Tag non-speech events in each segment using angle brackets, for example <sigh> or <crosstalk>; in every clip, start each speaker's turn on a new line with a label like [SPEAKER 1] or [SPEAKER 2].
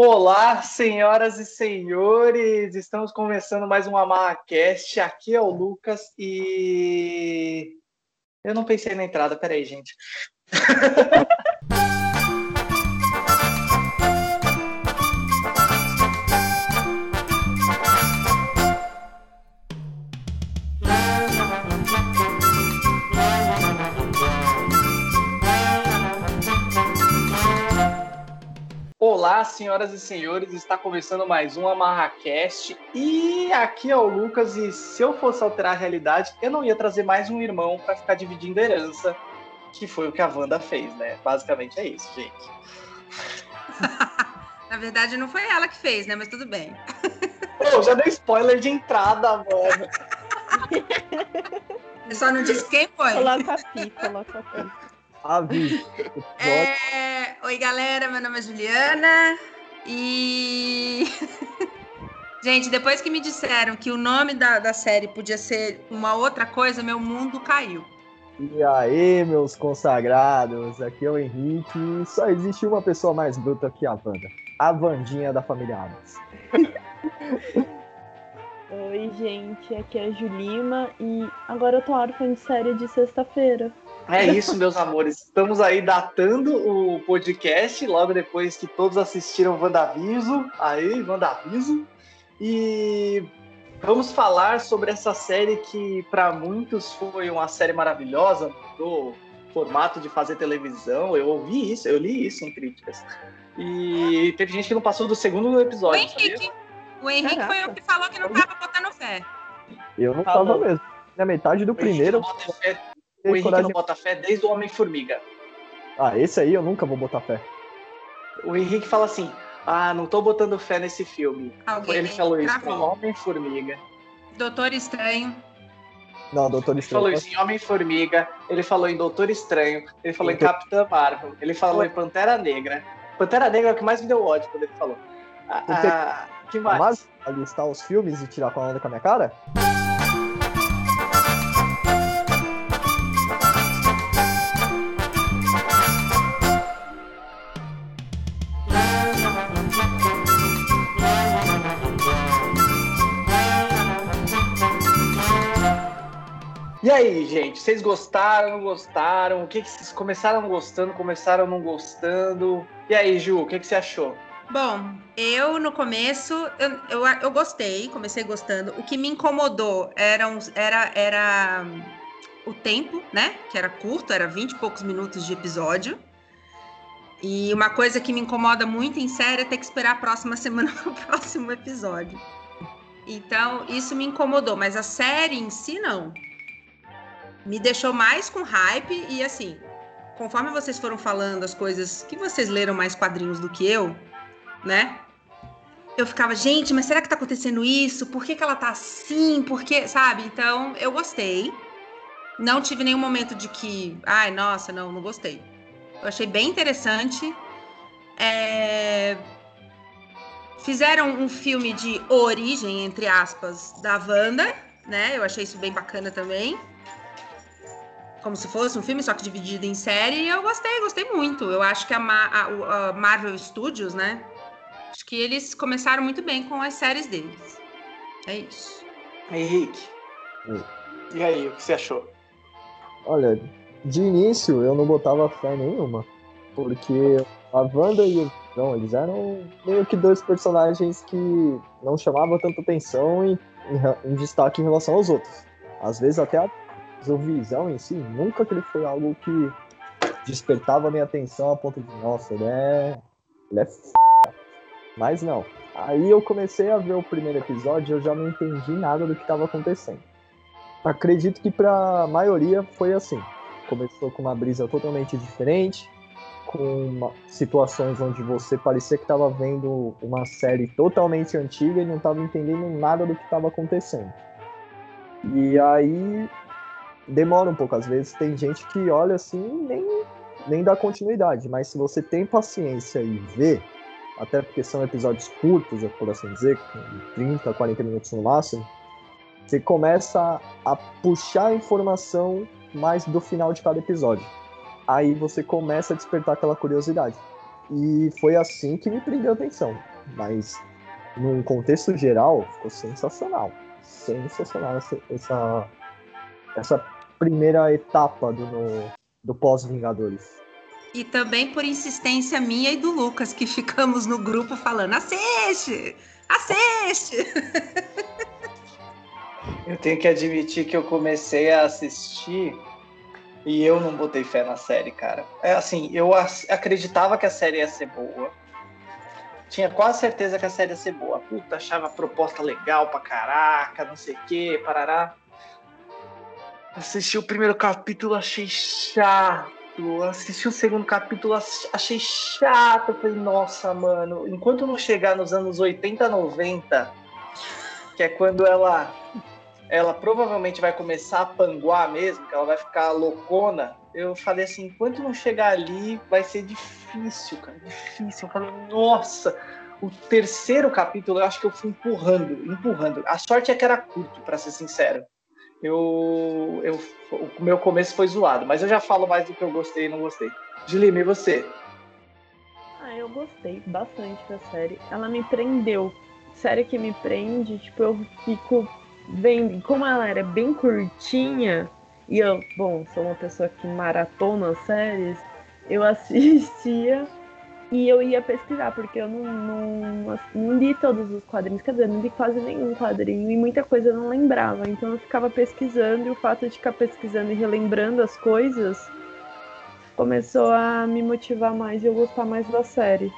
[SPEAKER 1] Olá, senhoras e senhores! Estamos começando mais um AmarraCast. Aqui é o Lucas e. Eu não pensei na entrada, peraí, gente. <laughs> Olá, senhoras e senhores, está começando mais um AmarraCast e aqui é o Lucas e se eu fosse alterar a realidade, eu não ia trazer mais um irmão para ficar dividindo herança, que foi o que a Wanda fez, né? Basicamente é isso, gente. <laughs>
[SPEAKER 2] Na verdade, não foi ela que fez, né? Mas tudo bem.
[SPEAKER 1] Pô, já dei spoiler de entrada, mano. <laughs>
[SPEAKER 2] Eu só não disse quem foi.
[SPEAKER 3] Coloca a pi, coloca a pi.
[SPEAKER 4] Avi.
[SPEAKER 2] É... Oi, galera. Meu nome é Juliana. E. <laughs> Gente, depois que me disseram que o nome da, da série podia ser uma outra coisa, meu mundo caiu.
[SPEAKER 4] E aí, meus consagrados, aqui é o Henrique. Só existe uma pessoa mais bruta que a Wanda. A Vandinha da família Adams. <laughs>
[SPEAKER 3] Oi, gente. Aqui é a Julima e agora eu tô órfã de série de sexta-feira.
[SPEAKER 1] É isso, meus amores. Estamos aí datando o podcast logo depois que todos assistiram Wandaviso. Aí, Wandaviso. E vamos falar sobre essa série que para muitos foi uma série maravilhosa do formato de fazer televisão. Eu ouvi isso, eu li isso em críticas. E teve gente que não passou do segundo episódio.
[SPEAKER 2] O Henrique.
[SPEAKER 1] Sabia?
[SPEAKER 2] O Henrique
[SPEAKER 3] Caraca.
[SPEAKER 2] foi o que falou que não tava botando fé.
[SPEAKER 4] Eu não tava mesmo. Na metade do primeiro.
[SPEAKER 1] O Henrique
[SPEAKER 4] coragem-
[SPEAKER 1] não bota fé desde o Homem-Formiga.
[SPEAKER 4] Ah, esse aí eu nunca vou botar fé.
[SPEAKER 1] O Henrique fala assim: Ah, não tô botando fé nesse filme.
[SPEAKER 2] Alguém
[SPEAKER 1] Ele falou isso. Homem-Formiga.
[SPEAKER 2] Doutor Estranho.
[SPEAKER 4] Não, Doutor
[SPEAKER 1] Ele
[SPEAKER 4] Estranho.
[SPEAKER 1] falou isso em Homem-Formiga, ele falou em Doutor Estranho, ele falou em
[SPEAKER 4] Doutor-
[SPEAKER 1] Capitã Marvel, ele falou em Pantera Negra. Pantera Negra é o que mais me deu ódio quando ele falou. Ah,
[SPEAKER 4] Porque-
[SPEAKER 1] ah, que mais?
[SPEAKER 4] Mas alistar os filmes e tirar com a onda com a minha cara?
[SPEAKER 1] Aí, gente, vocês gostaram, não gostaram? O que, que vocês começaram gostando, começaram não gostando? E aí, Ju, o que, que você achou?
[SPEAKER 2] Bom, eu no começo, eu, eu, eu gostei, comecei gostando. O que me incomodou era, era, era hum, o tempo, né? Que era curto, era 20 e poucos minutos de episódio. E uma coisa que me incomoda muito em série é ter que esperar a próxima <laughs> semana para o próximo episódio. Então, isso me incomodou, mas a série em si não. Me deixou mais com hype e assim, conforme vocês foram falando as coisas que vocês leram mais quadrinhos do que eu, né? Eu ficava, gente, mas será que tá acontecendo isso? Por que, que ela tá assim? Por que, sabe? Então, eu gostei. Não tive nenhum momento de que, ai, nossa, não, não gostei. Eu achei bem interessante. É, Fizeram um filme de origem, entre aspas, da Wanda, né? Eu achei isso bem bacana também. Como se fosse um filme, só que dividido em série. E eu gostei, gostei muito. Eu acho que a, Ma- a- a Marvel Studios, né? Acho que eles começaram muito bem com as séries deles. É isso.
[SPEAKER 1] Henrique.
[SPEAKER 4] Oi.
[SPEAKER 1] E aí, o que você achou?
[SPEAKER 4] Olha, de início eu não botava fé nenhuma. Porque a Wanda e o Visão, eles eram meio que dois personagens que não chamavam tanta atenção em, em em destaque em relação aos outros. Às vezes até a, o Visão em si, nunca que ele foi algo que despertava minha atenção a ponto de, nossa, ele é. Ele é f... Mas não. Aí eu comecei a ver o primeiro episódio e eu já não entendi nada do que estava acontecendo. Acredito que para a maioria foi assim. Começou com uma brisa totalmente diferente, com situações onde você parecia que estava vendo uma série totalmente antiga e não estava entendendo nada do que estava acontecendo. E aí demora um pouco, às vezes tem gente que olha assim e nem, nem dá continuidade, mas se você tem paciência e vê, até porque são episódios curtos, por assim dizer, com 30, 40 minutos no máximo, você começa a puxar a informação mais do final de cada episódio. Aí você começa a despertar aquela curiosidade. E foi assim que me prendeu a atenção. Mas, num contexto geral, ficou sensacional. Sensacional essa, essa, essa primeira etapa do, no, do pós-Vingadores.
[SPEAKER 2] E também por insistência minha e do Lucas, que ficamos no grupo falando: assiste! Assiste!
[SPEAKER 1] Eu tenho que admitir que eu comecei a assistir e eu não botei fé na série, cara. É assim, eu acreditava que a série ia ser boa. Tinha quase certeza que a série ia ser boa. Puta, achava a proposta legal pra caraca, não sei o que, parará. Assisti o primeiro capítulo, achei chato. Assisti o segundo capítulo, achei chato. Falei, nossa, mano, enquanto não chegar nos anos 80, 90, que é quando ela ela provavelmente vai começar a panguar mesmo, que ela vai ficar loucona. Eu falei assim, enquanto não chegar ali, vai ser difícil, cara, difícil. Eu falei, nossa, o terceiro capítulo eu acho que eu fui empurrando, empurrando. A sorte é que era curto, para ser sincero. Eu, eu, o meu começo foi zoado, mas eu já falo mais do que eu gostei e não gostei. Gilime, e você?
[SPEAKER 3] Ah, eu gostei bastante da série. Ela me prendeu. Série que me prende, tipo, eu fico vendo. Como ela era bem curtinha, e eu, bom, sou uma pessoa que maratona séries, eu <laughs> assistia e eu ia pesquisar, porque eu não, não, não, li todos os quadrinhos, quer dizer, não li quase nenhum quadrinho e muita coisa eu não lembrava. Então eu ficava pesquisando e o fato de ficar pesquisando e relembrando as coisas começou a me motivar mais e eu gostar mais da série.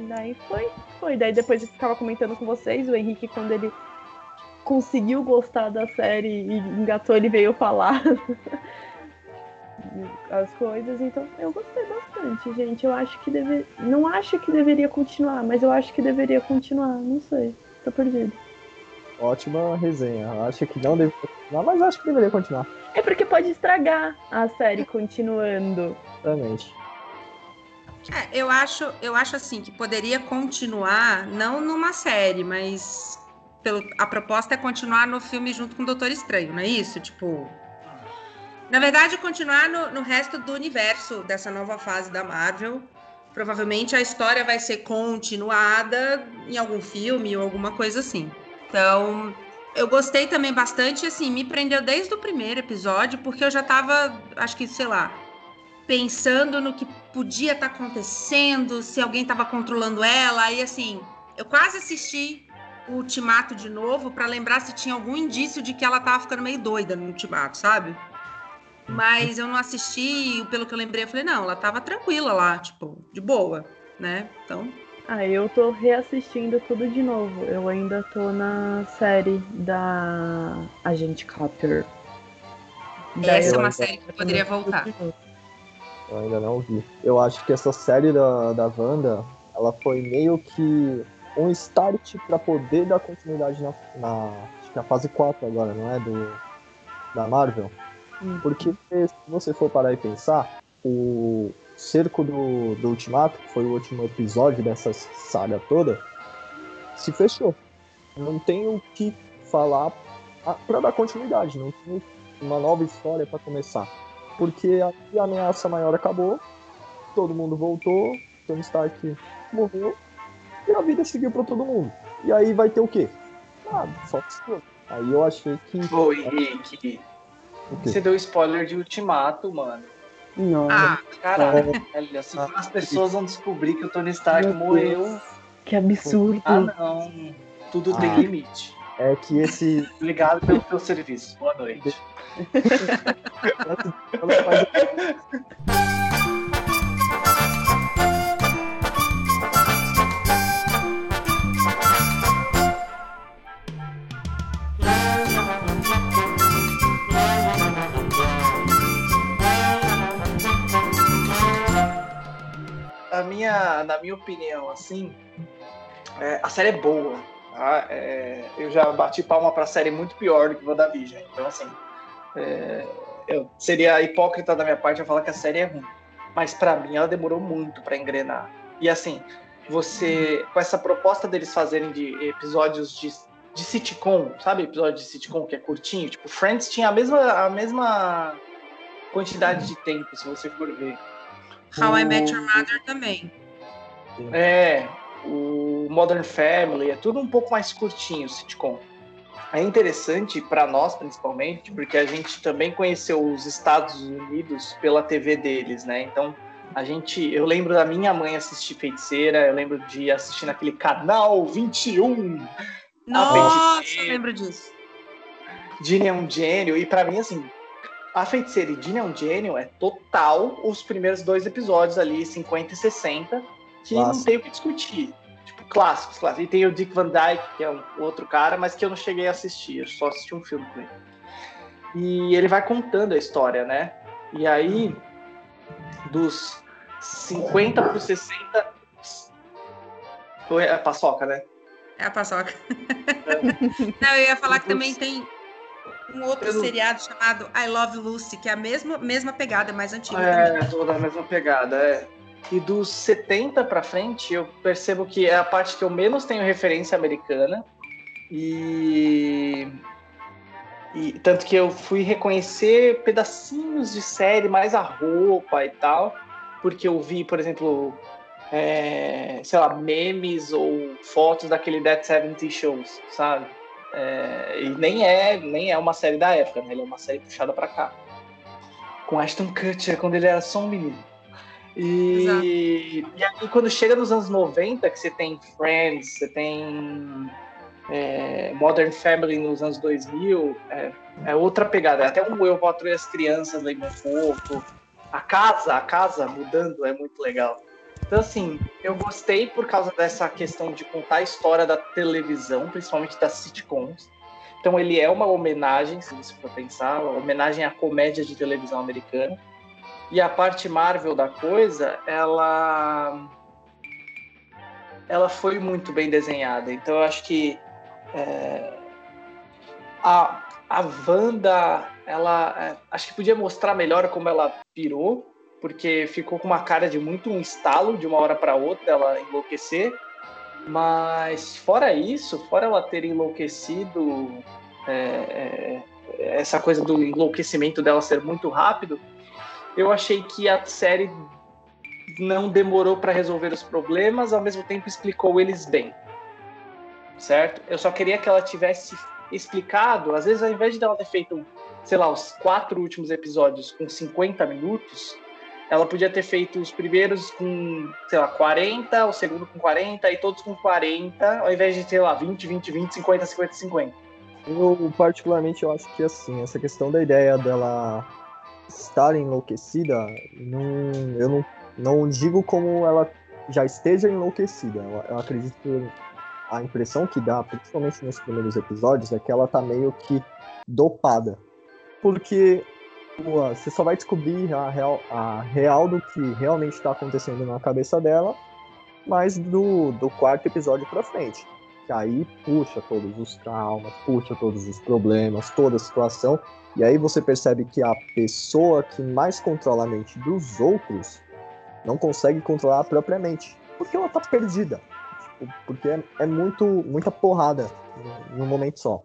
[SPEAKER 3] E daí foi, foi. Daí depois eu ficava comentando com vocês, o Henrique, quando ele conseguiu gostar da série e engatou, ele veio falar. <laughs> as coisas, então eu gostei bastante, gente. Eu acho que deve. Não acho que deveria continuar, mas eu acho que deveria continuar, não sei. Tô perdido.
[SPEAKER 4] Ótima resenha. Acho que não deveria continuar, mas acho que deveria continuar.
[SPEAKER 3] É porque pode estragar a série continuando.
[SPEAKER 4] Exatamente.
[SPEAKER 2] É, eu acho, eu acho assim que poderia continuar, não numa série, mas pelo, a proposta é continuar no filme junto com o Doutor Estranho, não é isso? Tipo, na verdade, continuar no, no resto do universo dessa nova fase da Marvel. Provavelmente a história vai ser continuada em algum filme ou alguma coisa assim. Então, eu gostei também bastante, assim, me prendeu desde o primeiro episódio, porque eu já tava, acho que, sei lá, pensando no que podia estar tá acontecendo, se alguém tava controlando ela, e assim, eu quase assisti o Ultimato de novo para lembrar se tinha algum indício de que ela tava ficando meio doida no Ultimato, sabe? Mas eu não assisti, pelo que eu lembrei, eu falei, não, ela tava tranquila lá, tipo, de boa, né? Então.
[SPEAKER 3] Ah, eu tô reassistindo tudo de novo. Eu ainda tô na série da Agente Carter.
[SPEAKER 2] Essa é uma série que poderia voltar.
[SPEAKER 4] Eu ainda não vi. Eu acho que essa série da, da Wanda, ela foi meio que um start para poder dar continuidade na, na, acho que na fase 4 agora, não é? Do, da Marvel. Porque se você for parar e pensar, o cerco do, do Ultimato, que foi o último episódio dessa saga toda, se fechou. Não tem o que falar para dar continuidade, não tem uma nova história para começar. Porque a, a ameaça maior acabou, todo mundo voltou, Tony Stark morreu e a vida seguiu para todo mundo. E aí vai ter o quê? Nada, só Aí eu achei que.
[SPEAKER 1] Ô, Henrique, você deu spoiler de Ultimato, mano.
[SPEAKER 3] Não.
[SPEAKER 2] Ah,
[SPEAKER 1] caralho. Assim, as pessoas vão descobrir que o Tony Stark morreu.
[SPEAKER 3] Que absurdo.
[SPEAKER 1] Ah, não. Tudo ah, tem limite.
[SPEAKER 4] É que esse.
[SPEAKER 1] Obrigado pelo teu serviço. Boa noite. <laughs> minha, na minha opinião, assim, é, a série é boa. Tá? É, eu já bati palma para a série muito pior do que WandaVision. Então, assim, é, eu seria hipócrita da minha parte a falar que a série é ruim. Mas para mim ela demorou muito para engrenar. E assim, você com essa proposta deles fazerem de episódios de, de sitcom, sabe? Episódio de sitcom que é curtinho, tipo Friends tinha a mesma a mesma quantidade de tempo, se você for ver.
[SPEAKER 2] How I Met Your Mother também.
[SPEAKER 1] É, o Modern Family, é tudo um pouco mais curtinho, sitcom. É interessante para nós, principalmente, porque a gente também conheceu os Estados Unidos pela TV deles, né? Então, a gente, eu lembro da minha mãe assistir Feiticeira, eu lembro de assistir naquele canal 21.
[SPEAKER 2] Nossa, eu lembro disso.
[SPEAKER 1] Ginny é um gênio, e para mim, assim, a Feiticeira e Ginny é um gênio é total os primeiros dois episódios ali, 50 e 60, que Nossa. não tem o que discutir. Tipo, clássicos, clássicos. E tem o Dick Van Dyke, que é um outro cara, mas que eu não cheguei a assistir, eu só assisti um filme com ele. E ele vai contando a história, né? E aí, dos 50 para 60. É a paçoca, né?
[SPEAKER 2] É a paçoca. É. <laughs> não, eu ia falar que também tem um outro não... seriado chamado I Love Lucy, que é a mesma, mesma pegada, mais antiga.
[SPEAKER 1] É, toda a mesma pegada, é. E dos 70 para frente, eu percebo que é a parte que eu menos tenho referência americana. E e tanto que eu fui reconhecer pedacinhos de série, mais a roupa e tal, porque eu vi, por exemplo, é, sei lá, memes ou fotos daquele Dead 70 Shows, sabe? É, e nem é, nem é uma série da época, né? Ele é uma série puxada para cá. Com Ashton Kutcher, quando ele era só um menino. E, e aí, quando chega nos anos 90, que você tem Friends, você tem é, Modern Family nos anos 2000 é, é outra pegada. Até um Eu Patrulho as Crianças lembra um pouco. A casa, a casa mudando é muito legal. Então, assim, eu gostei por causa dessa questão de contar a história da televisão, principalmente das sitcoms. Então, ele é uma homenagem, se você for pensar, uma homenagem à comédia de televisão americana. E a parte Marvel da coisa, ela ela foi muito bem desenhada. Então, eu acho que é, a, a Wanda, ela é, acho que podia mostrar melhor como ela pirou, porque ficou com uma cara de muito um estalo de uma hora para outra ela enlouquecer. Mas fora isso, fora ela ter enlouquecido, é, é, essa coisa do enlouquecimento dela ser muito rápido, eu achei que a série não demorou para resolver os problemas, ao mesmo tempo explicou eles bem certo? Eu só queria que ela tivesse explicado, às vezes ao invés de ela ter feito, sei lá, os quatro últimos episódios com 50 minutos, ela podia ter feito os primeiros com, sei lá, 40, o segundo com 40 e todos com 40, ao invés de, sei lá, 20, 20, 20, 50, 50, 50.
[SPEAKER 4] Eu, particularmente, eu acho que, assim, essa questão da ideia dela estar enlouquecida, não, eu não, não digo como ela já esteja enlouquecida. Eu, eu acredito que a impressão que dá, principalmente nos primeiros episódios, é que ela tá meio que dopada. Porque pô, você só vai descobrir a real, a real do que realmente está acontecendo na cabeça dela, mas do, do quarto episódio pra frente. Que aí puxa todos os traumas, puxa todos os problemas, toda a situação. E aí você percebe que a pessoa que mais controla a mente dos outros não consegue controlar propriamente. Porque ela tá perdida porque é, é muito, muita porrada num momento só.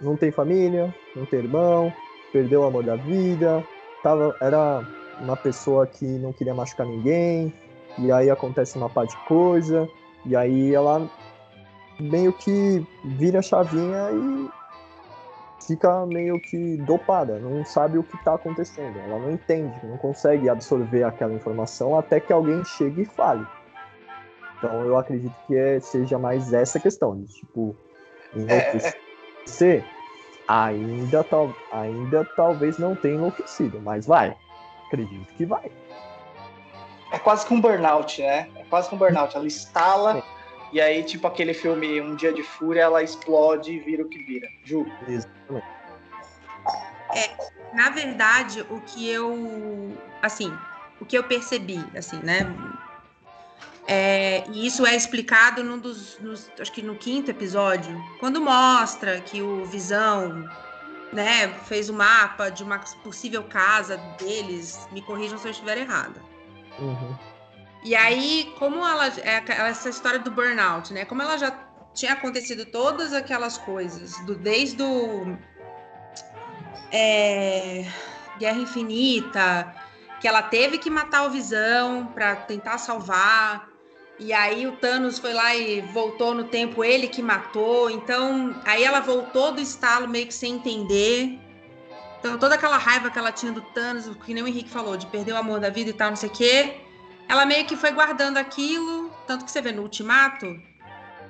[SPEAKER 4] Não tem família, não tem irmão, perdeu o amor da vida, tava, era uma pessoa que não queria machucar ninguém, e aí acontece uma par de coisa, e aí ela meio que vira a chavinha e fica meio que dopada, não sabe o que está acontecendo, ela não entende, não consegue absorver aquela informação até que alguém chegue e fale. Então eu acredito que é, seja mais essa questão, de, tipo, enlouquecer, é. Ainda, tal, ainda talvez não tenha enlouquecido, mas vai. Acredito que vai.
[SPEAKER 1] É quase que um burnout, né? É quase que um burnout. Ela instala e aí, tipo aquele filme Um Dia de Fúria, ela explode e vira o que vira. Ju. Exatamente.
[SPEAKER 2] É, na verdade, o que eu, assim, o que eu percebi, assim, né? É, e isso é explicado num dos, nos, acho que no quinto episódio, quando mostra que o Visão, né, fez o um mapa de uma possível casa deles. Me corrijam se eu estiver errada. Uhum. E aí, como ela é essa história do burnout, né? Como ela já tinha acontecido todas aquelas coisas, do desde o é, Guerra Infinita, que ela teve que matar o Visão para tentar salvar. E aí o Thanos foi lá e voltou no tempo, ele que matou. Então, aí ela voltou do estalo meio que sem entender. Então, toda aquela raiva que ela tinha do Thanos, que nem o Henrique falou, de perder o amor da vida e tal, não sei o quê. Ela meio que foi guardando aquilo. Tanto que você vê no Ultimato,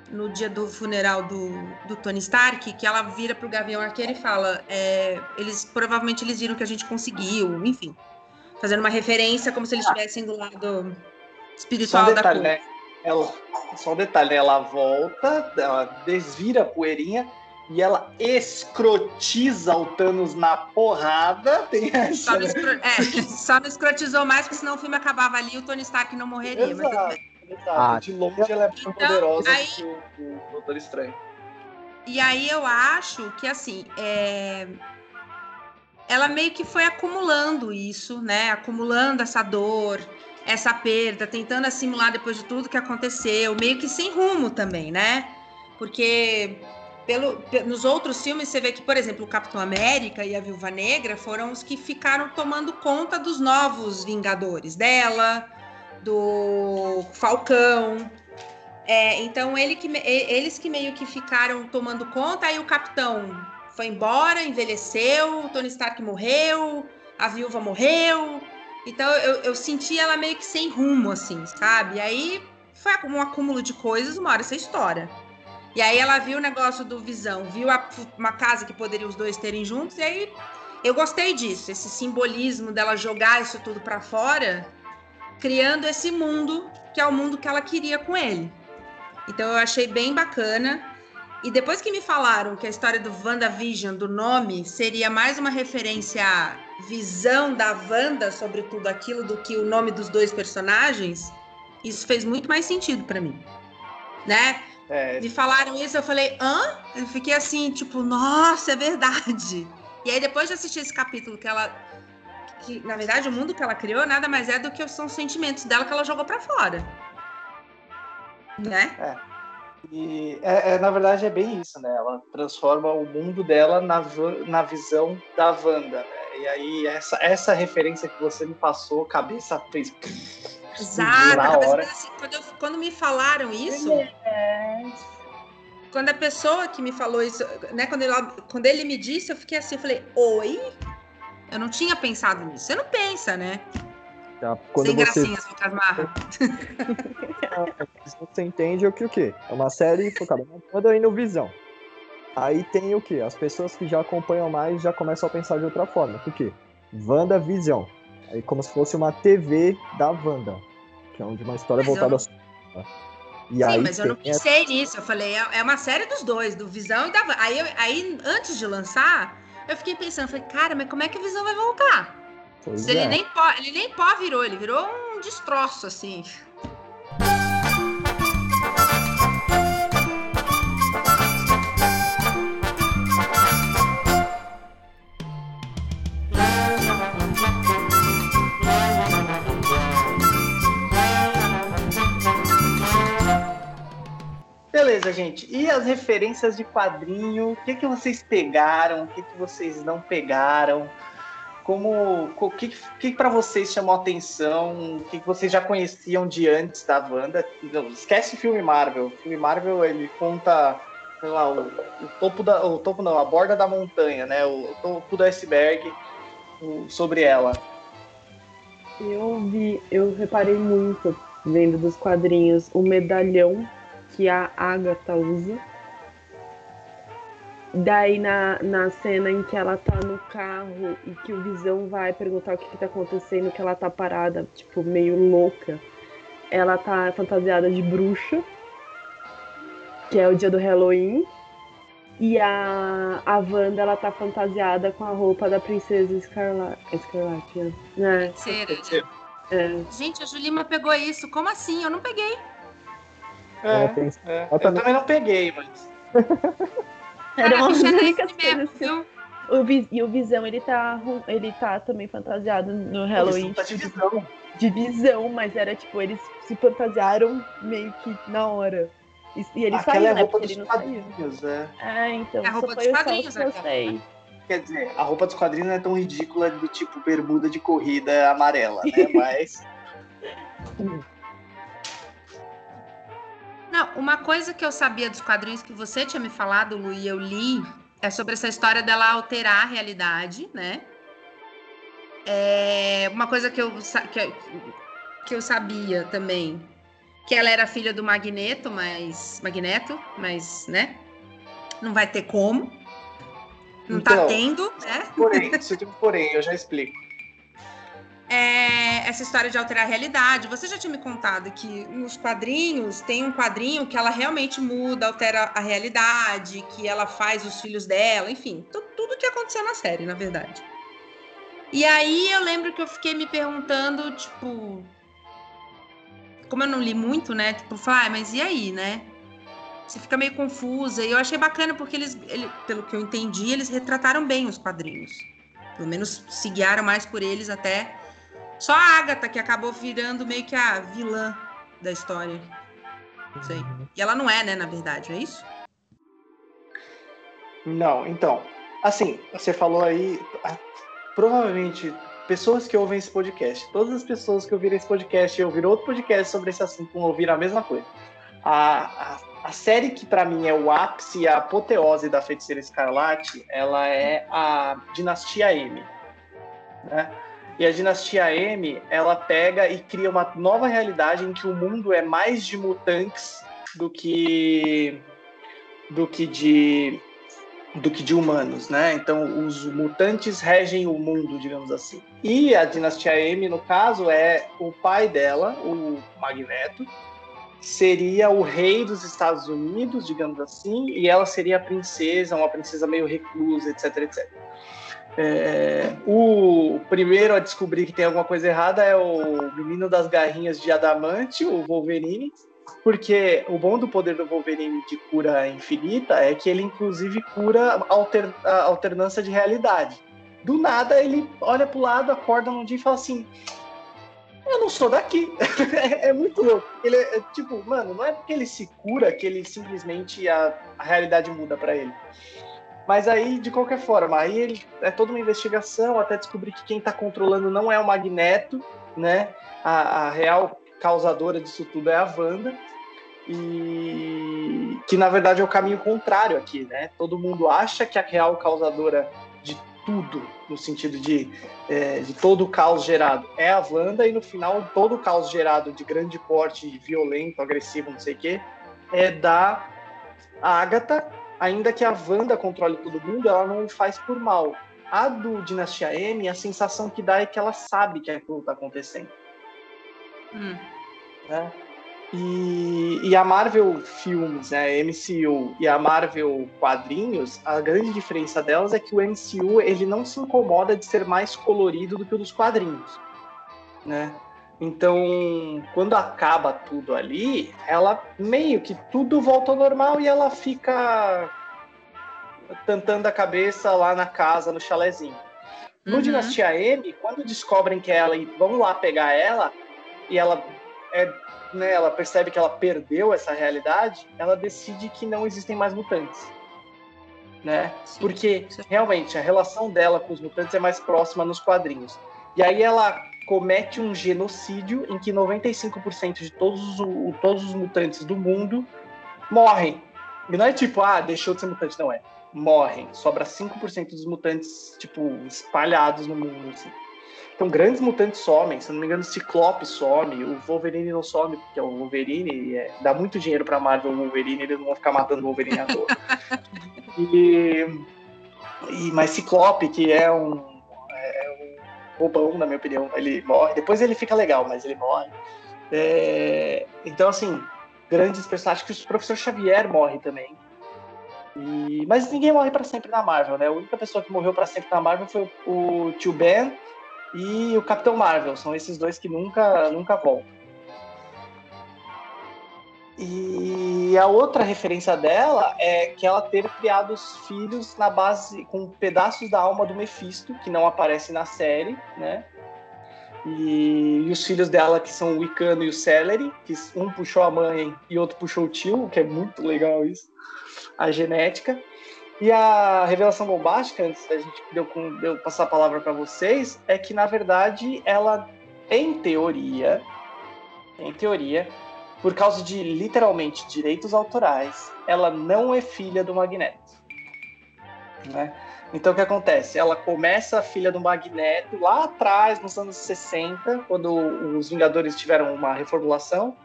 [SPEAKER 2] no dia do funeral do, do Tony Stark, que ela vira pro Gavião Arqueiro e fala: é, eles provavelmente eles viram que a gente conseguiu, enfim. Fazendo uma referência como se eles estivessem do lado espiritual
[SPEAKER 1] um detalhe,
[SPEAKER 2] da
[SPEAKER 1] né? Ela, só um detalhe, ela volta, ela desvira a poeirinha e ela escrotiza o Thanos na porrada. Tem essa,
[SPEAKER 2] Só não,
[SPEAKER 1] né?
[SPEAKER 2] escro... é, só não escrotizou mais, porque senão o filme acabava ali e o Tony Stark não morreria. Mas
[SPEAKER 1] Exato,
[SPEAKER 2] bem.
[SPEAKER 1] exato.
[SPEAKER 4] Ah,
[SPEAKER 1] De longe ela é mais
[SPEAKER 2] então,
[SPEAKER 1] poderosa
[SPEAKER 2] aí-
[SPEAKER 1] do que o, o Doutor Estranho.
[SPEAKER 2] E aí eu acho que assim, é, ela meio que foi acumulando isso, né? Acumulando essa dor, essa perda, tentando assimilar depois de tudo que aconteceu, meio que sem rumo também, né? Porque pelo, pe- nos outros filmes você vê que, por exemplo, o Capitão América e a Viúva Negra foram os que ficaram tomando conta dos novos Vingadores dela, do Falcão. É, então ele que, eles que meio que ficaram tomando conta, aí o Capitão foi embora, envelheceu, o Tony Stark morreu, a viúva morreu. Então eu, eu senti ela meio que sem rumo, assim, sabe? E aí foi um acúmulo de coisas, uma hora essa história. E aí ela viu o negócio do Visão, viu a- uma casa que poderia os dois terem juntos, e aí eu gostei disso, esse simbolismo dela jogar isso tudo pra fora, criando esse mundo que é o mundo que ela queria com ele. Então eu achei bem bacana. E depois que me falaram que a história do WandaVision, do nome, seria mais uma referência à visão da Wanda sobre tudo aquilo do que o nome dos dois personagens, isso fez muito mais sentido pra mim. Né?
[SPEAKER 1] É,
[SPEAKER 2] Me falaram isso, eu falei, hã? Eu fiquei assim, tipo, nossa, é verdade. E aí, depois de assistir esse capítulo que ela. Que, na verdade, o mundo que ela criou nada mais é do que são os sentimentos dela que ela jogou pra fora. Né?
[SPEAKER 1] E é, é, na verdade é bem isso, né? Ela transforma o mundo dela na, na visão da Wanda. né? E aí, essa, essa referência que você me passou, cabeça fez.
[SPEAKER 2] Exato.
[SPEAKER 1] Na
[SPEAKER 2] Mas,
[SPEAKER 1] hora.
[SPEAKER 2] assim, quando, eu- quando me falaram isso,
[SPEAKER 3] É.
[SPEAKER 2] quando a pessoa que me falou isso, né? Quando ele, quando ele me disse, eu fiquei assim, eu falei, oi? Eu não tinha pensado nisso. Você não pensa, né?
[SPEAKER 4] Já, quando
[SPEAKER 2] Sem
[SPEAKER 4] você,
[SPEAKER 2] gracinhas, Lucas Marra. <laughs>
[SPEAKER 4] você entende o que o quê? É uma série focada na Wanda e no Visão. Aí tem o quê? As pessoas que já acompanham mais já começam a pensar de outra forma. Por quê? Wanda Visão. Aí como se fosse uma TV da Wanda. Que é onde uma história
[SPEAKER 2] Mas eu
[SPEAKER 4] voltada
[SPEAKER 2] não-
[SPEAKER 4] a... E
[SPEAKER 2] Sim,
[SPEAKER 4] aí
[SPEAKER 2] mas eu não
[SPEAKER 4] tem essa-
[SPEAKER 2] pensei nisso. Eu falei, é é uma série dos dois, do Visão e da Van. Aí, eu- aí antes de lançar, eu fiquei pensando, falei, cara, mas como é que o Visão vai voltar?
[SPEAKER 4] Pois
[SPEAKER 2] ele,
[SPEAKER 4] é.
[SPEAKER 2] nem pó, ele nem pó virou, ele virou um destroço, assim.
[SPEAKER 1] Beleza, gente. E as referências de quadrinho? O que, que vocês pegaram? O que, que vocês não pegaram? Como, o que, que para vocês chamou atenção? O que, que vocês já conheciam de antes da Wanda? Não, esquece o filme Marvel. O filme Marvel ele conta, sei lá, o, o topo da, o topo não, a borda da montanha, né? O, topo do iceberg o- sobre ela.
[SPEAKER 3] Eu vi, eu reparei muito vendo dos quadrinhos o medalhão que a Agatha usa. Daí na, na cena em que ela tá no carro e que o Visão vai perguntar o que, que tá acontecendo, que ela tá parada, tipo, meio louca. Ela tá fantasiada de bruxa, que é o dia do Halloween. E a, a Wanda, ela tá fantasiada com a roupa da princesa Escarlate. Escarlate, né?
[SPEAKER 2] Feiticeira.
[SPEAKER 3] É.
[SPEAKER 2] Gente, a Julima pegou isso. Como assim? Eu não peguei.
[SPEAKER 4] É,
[SPEAKER 1] É,
[SPEAKER 4] tem-
[SPEAKER 1] é.
[SPEAKER 4] Eu
[SPEAKER 1] Eu
[SPEAKER 4] também-
[SPEAKER 1] não peguei, mas. <laughs>
[SPEAKER 3] Era
[SPEAKER 2] Cara,
[SPEAKER 3] uma
[SPEAKER 2] a bicha
[SPEAKER 3] das
[SPEAKER 2] era
[SPEAKER 3] únicas coisas que
[SPEAKER 2] viu?
[SPEAKER 3] O Vi- e o Visão, ele tá, ele tá também fantasiado no Halloween
[SPEAKER 1] Tá de visão.
[SPEAKER 3] de visão, mas era tipo, eles se fantasiaram meio que na hora. E, e ele
[SPEAKER 1] Aquela
[SPEAKER 3] saiu,
[SPEAKER 1] é a
[SPEAKER 3] né?
[SPEAKER 1] roupa dos
[SPEAKER 3] ele não saiu.
[SPEAKER 1] quadrinhos, é.
[SPEAKER 3] É, então,
[SPEAKER 2] É a roupa dos quadrinhos,
[SPEAKER 3] que eu
[SPEAKER 2] aquela.
[SPEAKER 3] sei.
[SPEAKER 1] Quer dizer, a roupa dos quadrinhos não é tão ridícula do tipo bermuda de corrida amarela, né? <laughs> Mas. <laughs>
[SPEAKER 2] Não, uma coisa que eu sabia dos quadrinhos que você tinha me falado, Lu, e eu li, é sobre essa história dela alterar a realidade, né? É uma coisa que eu, que, eu, que eu sabia também, que ela era filha do Magneto, mas Magneto, mas, né? Não vai ter como. Não tá então, tá tendo, né?
[SPEAKER 1] Porém, se eu porém, eu já explico.
[SPEAKER 2] É, essa história de alterar a realidade. Você já tinha me contado que nos quadrinhos tem um quadrinho que ela realmente muda, altera a realidade, que ela faz os filhos dela, enfim, tudo que aconteceu na série, na verdade. E aí eu lembro que eu fiquei me perguntando, tipo, como eu não li muito, né? Tipo, falar, ah, mas e aí, né? Você fica meio confusa. E eu achei bacana porque eles, ele, pelo que eu entendi, eles retrataram bem os quadrinhos. Pelo menos se guiaram mais por eles até. Só a Agatha que acabou virando meio que a vilã da história. Não sei. E ela não é, né, na verdade, é isso?
[SPEAKER 1] Não, então. Assim, você falou aí. Provavelmente pessoas que ouvem esse podcast, todas as pessoas que ouviram esse podcast e ouviram outro podcast sobre esse assunto vão ouvir a mesma coisa. A, a, a série que para mim é o ápice e a apoteose da Feiticeira Escarlate, ela é a Dinastia M. Né? E a Dinastia M, ela pega e cria uma nova realidade em que o mundo é mais de mutantes do que do que de do que de humanos, né? Então, os mutantes regem o mundo, digamos assim. E a dinastia M, no caso, é o pai dela, o Magneto, seria o rei dos Estados Unidos, digamos assim, e ela seria a princesa, uma princesa meio reclusa, etc, etc. É, o primeiro a descobrir que tem alguma coisa errada é o menino das garrinhas de adamante, o Wolverine, porque o bom do poder do Wolverine de cura infinita é que ele, inclusive, cura alter, a alternância de realidade. Do nada, ele olha pro lado, acorda num dia e fala assim: Eu não sou daqui. <laughs> é, muito louco. Ele é, tipo, mano, não é porque ele se cura que ele simplesmente a, a realidade muda para ele. Mas aí, de qualquer forma, aí ele, é toda uma investigação até descobrir que quem está controlando não é o Magneto, né? A, a real causadora disso tudo é a Wanda. E que na verdade é o caminho contrário aqui, né? Todo mundo acha que a real causadora de tudo, no sentido de, é, de todo o caos gerado, é a Wanda, e no final todo o caos gerado de grande porte, violento, agressivo, não sei o quê, é da Agatha, ainda que a Wanda controle todo mundo, ela não faz por mal. A do Dinastia M, a sensação que dá é que ela sabe que aquilo está acontecendo. Hum. Né? E, e, a Marvel Filmes, né, MCU e a Marvel Quadrinhos, a grande diferença delas é que o MCU ele não se incomoda de ser mais colorido do que o dos quadrinhos, né? Então, quando acaba tudo ali, ela meio que tudo volta ao normal e ela fica tentando a cabeça lá na casa, no chalezinho. No uhum. Dinastia M, quando descobrem que é ela e vão lá pegar ela, e ela é, né, ela percebe que ela perdeu essa realidade, ela decide que não existem mais mutantes. Né? Sim, Porque realmente a relação dela com os mutantes é mais próxima nos quadrinhos. E aí ela comete um genocídio em que 95% de todos os, todos os mutantes do mundo morrem. E não é tipo, ah, deixou de ser mutante, não é. Morrem. Sobra 5% dos mutantes, tipo, espalhados no mundo, assim. Então, grandes mutantes somem. Se não me engano, o Ciclope some. O Wolverine não some, porque é o Wolverine é, dá muito dinheiro pra Marvel o Wolverine, eles não vão ficar matando o Wolverine à toa. <laughs> e, e, mas Ciclope, que é um, é um bobão, na minha opinião, ele morre. Depois ele fica legal, mas ele morre. É, então, assim, grandes personagens. O Professor Xavier morre também. E, mas ninguém morre para sempre na Marvel, né? A única pessoa que morreu para sempre na Marvel foi o, o tio Ben e o Capitão Marvel. São esses dois que nunca, nunca voltam. E a outra referência dela é que ela ter criado os filhos na base com pedaços da alma do Mephisto, que não aparece na série, né? E, e os filhos dela, que são o Wicano e o Celery, que um puxou a mãe e outro puxou o tio, que é muito legal isso, a genética. E a revelação bombástica, antes da gente deu, deu passar a palavra para vocês, é que na verdade ela, em teoria, em teoria, por causa de literalmente direitos autorais, ela não é filha do Magneto. Né? Então o que acontece? Ela começa a filha do Magneto lá atrás, nos anos 60, quando os Vingadores tiveram uma reformulação.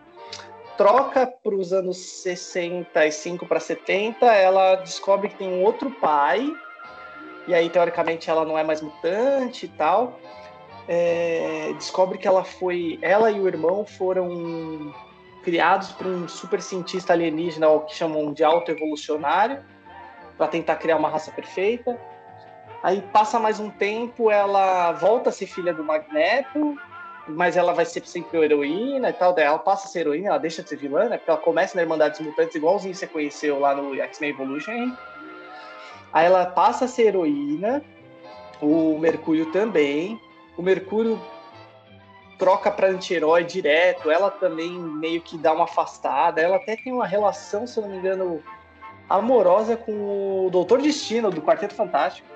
[SPEAKER 1] Troca para os anos 65 para 70, ela descobre que tem um outro pai, e aí teoricamente ela não é mais mutante e tal. É, descobre que ela foi. Ela e o irmão foram criados por um super cientista alienígena, que chamam de autoevolucionário, para tentar criar uma raça perfeita. Aí passa mais um tempo, ela volta a ser filha do Magneto, mas ela vai ser sempre heroína e tal. Daí ela passa a ser heroína, ela deixa de ser vilã, né? Porque ela começa na Irmandade dos Mutantes, igualzinho você conheceu lá no X-Men Evolution. Aí ela passa a ser heroína, o Mercúrio também. O Mercúrio troca para anti-herói direto, ela também meio que dá uma afastada. Ela até tem uma relação, se eu não me engano, amorosa com o Doutor Destino, do Quarteto Fantástico.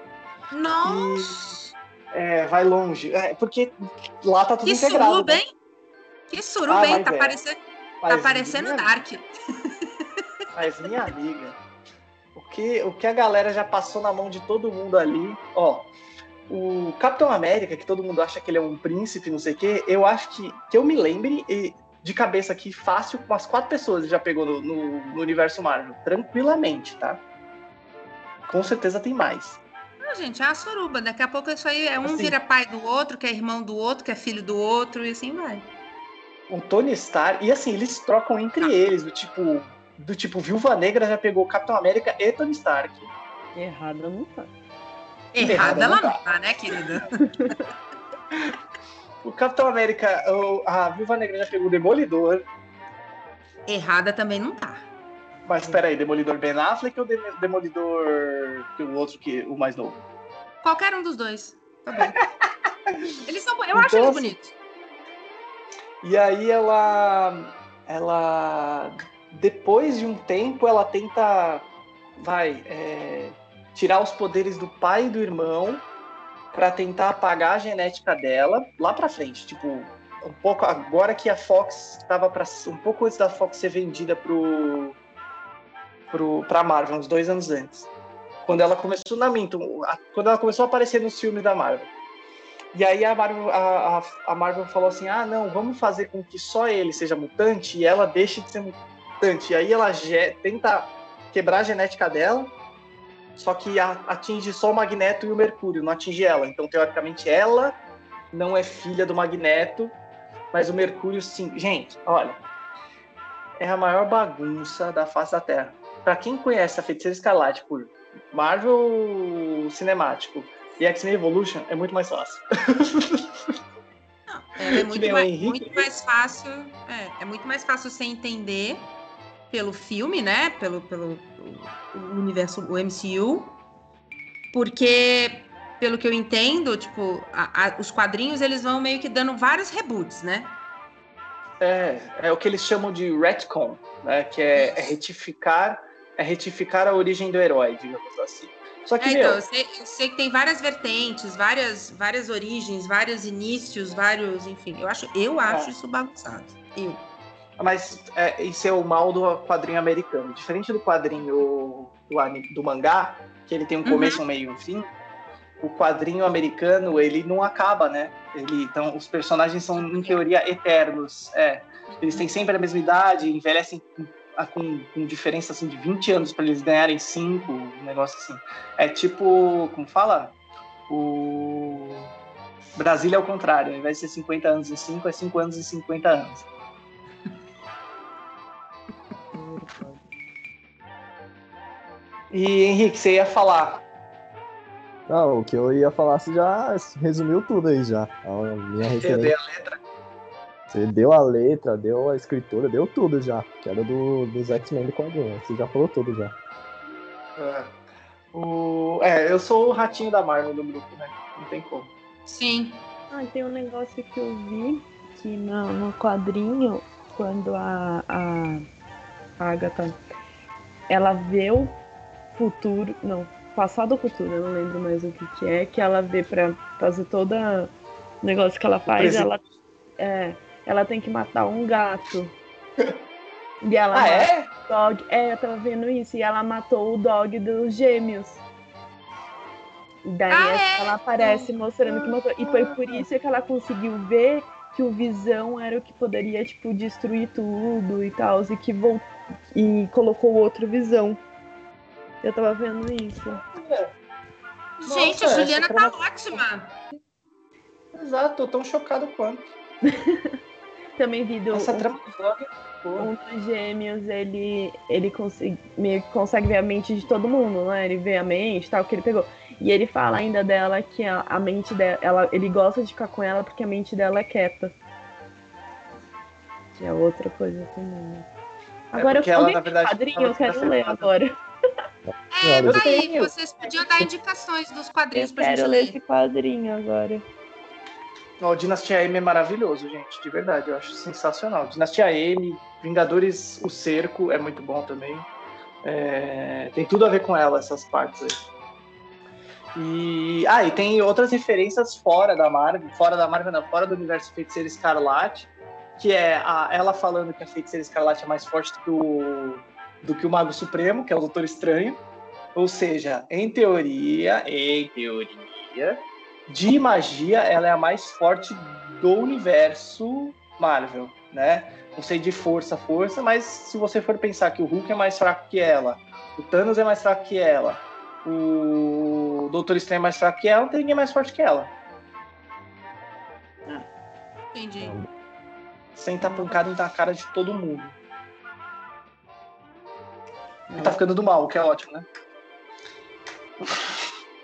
[SPEAKER 2] Nossa!
[SPEAKER 1] E, é, vai longe. É, porque lá tá tudo
[SPEAKER 2] que
[SPEAKER 1] integrado.
[SPEAKER 2] Suruba, né? hein? Que suruba, ah, hein? Tá, é. parecendo, tá parecendo minha... Dark.
[SPEAKER 1] Mas minha amiga, o que, o que a galera já passou na mão de todo mundo ali, ó. O Capitão América, que todo mundo acha que ele é um príncipe, não sei o quê, eu acho que, que eu me lembre, de cabeça aqui, fácil, umas quatro pessoas já pegou no, no, no universo Marvel. Tranquilamente, tá? Com certeza tem mais.
[SPEAKER 2] Não, gente, é a suruba. Daqui a pouco isso aí é um assim, vira pai do outro, que é irmão do outro, que é filho do outro, e assim vai.
[SPEAKER 1] O Tony Stark, e assim, eles trocam entre ah. eles, do tipo, do tipo, Viúva Negra já pegou Capitão América e Tony Stark.
[SPEAKER 3] Errada não tá.
[SPEAKER 2] Errada, ela não tá. tá, né, querida? <laughs>
[SPEAKER 1] o Capitão América, a Viúva Negra já pegou o Demolidor.
[SPEAKER 2] Errada também não tá.
[SPEAKER 1] Mas espera aí, Demolidor Ben Affleck ou Demolidor o outro que o mais novo?
[SPEAKER 2] Qualquer um dos dois. Tá bom. <laughs> eles são, eu então, acho eles assim, bonitos.
[SPEAKER 1] E aí ela ela depois de um tempo ela tenta vai é, tirar os poderes do pai e do irmão para tentar apagar a genética dela lá para frente, tipo um pouco agora que a Fox estava para um pouco antes da Fox ser vendida pro para Marvel, uns dois anos antes. Quando ela começou na Minto, quando ela começou a aparecer nos filmes da Marvel. E aí a Marvel, a, a, Marvel falou assim: ah, não, vamos fazer com que só ele seja mutante e ela deixe de ser mutante. E aí ela tenta quebrar a genética dela, só que a, atinge só o Magneto e o Mercúrio, não atinge ela. Então, teoricamente, ela não é filha do Magneto, mas o Mercúrio sim. Gente, olha, é a maior bagunça da face da Terra para quem conhece a Feiticeira Escarlate por Marvel Cinemático e X-Men Evolution, é muito mais fácil.
[SPEAKER 2] Não, é, é muito, mais, muito, mais, fácil. É, é, muito mais fácil você entender pelo filme, né? Pelo, pelo universo, o MCU. Porque, pelo que eu entendo, tipo, a, a, os quadrinhos eles vão meio que dando vários reboots, né?
[SPEAKER 1] É, é o que eles chamam de retcon, né? Que é, é retificar é retificar a origem do herói, digamos assim. Só que, é,
[SPEAKER 2] meu... então, eu sei, eu sei, que tem várias vertentes, várias, várias origens, vários inícios, vários, enfim. Eu acho, eu acho é. isso bagunçado. Eu.
[SPEAKER 1] Mas é, isso é o mal do quadrinho americano. Diferente do quadrinho do, do mangá, que ele tem um começo, uhum. um meio e um fim, o quadrinho americano, ele não acaba, né? Ele, então, os personagens são, em teoria, eternos. É. Eles têm sempre a mesma idade, envelhecem com, com diferença assim, de 20 anos para eles ganharem 5, um negócio assim. É tipo, como fala? O Brasília é o contrário, ao invés de ser 50 anos em 5, é 5 anos em 50 anos. E Henrique, você ia falar?
[SPEAKER 4] Não, o que eu ia falar, você já resumiu tudo aí já. A minha referência. Eu dei a letra. Você deu a letra, deu a escritura, deu tudo já. Que era do, dos X-Men do quadrinho. Você já falou tudo já.
[SPEAKER 1] É. O... é, eu sou o ratinho da Marvel do grupo, né? Não tem como.
[SPEAKER 2] Sim.
[SPEAKER 3] Ah, tem um negócio que eu vi que no, no quadrinho, quando a, a Agatha ela vê o futuro, não, passado ou futuro, eu não lembro mais o que, que é, que ela vê pra fazer toda o negócio que ela faz, ela, é, ela tem que matar um gato. <laughs> E ela
[SPEAKER 1] ah, é?
[SPEAKER 3] o dog. É, eu tava vendo isso. E ela matou o dog dos gêmeos. E daí
[SPEAKER 2] Ah, é?
[SPEAKER 3] ela aparece mostrando que matou. E foi por isso que ela conseguiu ver que o Visão era o que poderia, tipo, destruir tudo e tal. E que vol... E colocou outro Visão. Eu tava vendo isso.
[SPEAKER 2] Gente,
[SPEAKER 1] Nossa,
[SPEAKER 2] a Juliana tá
[SPEAKER 1] trama-
[SPEAKER 2] ótima.
[SPEAKER 1] Exato, tô tão chocado quanto. <laughs>
[SPEAKER 3] Também vi do.
[SPEAKER 1] Essa
[SPEAKER 3] um-
[SPEAKER 1] trama do
[SPEAKER 3] um dos gêmeos, ele, ele consegue, meio que consegue ver a mente de todo mundo, né? Ele vê a mente tal, que ele pegou. E ele fala ainda dela que a, a mente dela, ela, ele gosta de ficar com ela porque a mente dela é quieta. Que é outra coisa também. né?
[SPEAKER 1] É
[SPEAKER 3] Agora
[SPEAKER 1] porque
[SPEAKER 3] eu
[SPEAKER 1] ela,
[SPEAKER 3] alguém
[SPEAKER 1] na verdade,
[SPEAKER 3] quadrinho,
[SPEAKER 1] ela
[SPEAKER 3] eu quero ler agora.
[SPEAKER 2] É,
[SPEAKER 4] Eu
[SPEAKER 2] tá aí.
[SPEAKER 1] tenho.
[SPEAKER 2] Vocês podiam dar indicações dos
[SPEAKER 3] Eu
[SPEAKER 2] quadrinhos pra gente
[SPEAKER 3] quero ler
[SPEAKER 2] ler.
[SPEAKER 3] esse quadrinho agora.
[SPEAKER 1] O Dinastia M é maravilhoso, gente, de verdade, eu acho sensacional. Dinastia M, Vingadores, o Cerco é muito bom também. É, tem tudo a ver com ela, essas partes aí. E, ah, e tem outras referências fora da Marvel, fora da Marvel, não, fora do universo Feiticeira Escarlate, que é a- ela falando que a Feiticeira Escarlate é mais forte do que, o, do que o Mago Supremo, que é o Doutor Estranho. Ou seja, em teoria, em teoria, de magia, ela é a mais forte do universo Marvel, né? Não sei de força, força, mas se você for pensar que o Hulk é mais fraco que ela, o Thanos é mais fraco que ela, o Doutor Estranho é mais fraco que ela, não tem ninguém mais forte que ela.
[SPEAKER 2] Entendi.
[SPEAKER 1] Senta pancada na cara de todo mundo. E tá ficando do mal, o que é ótimo, né?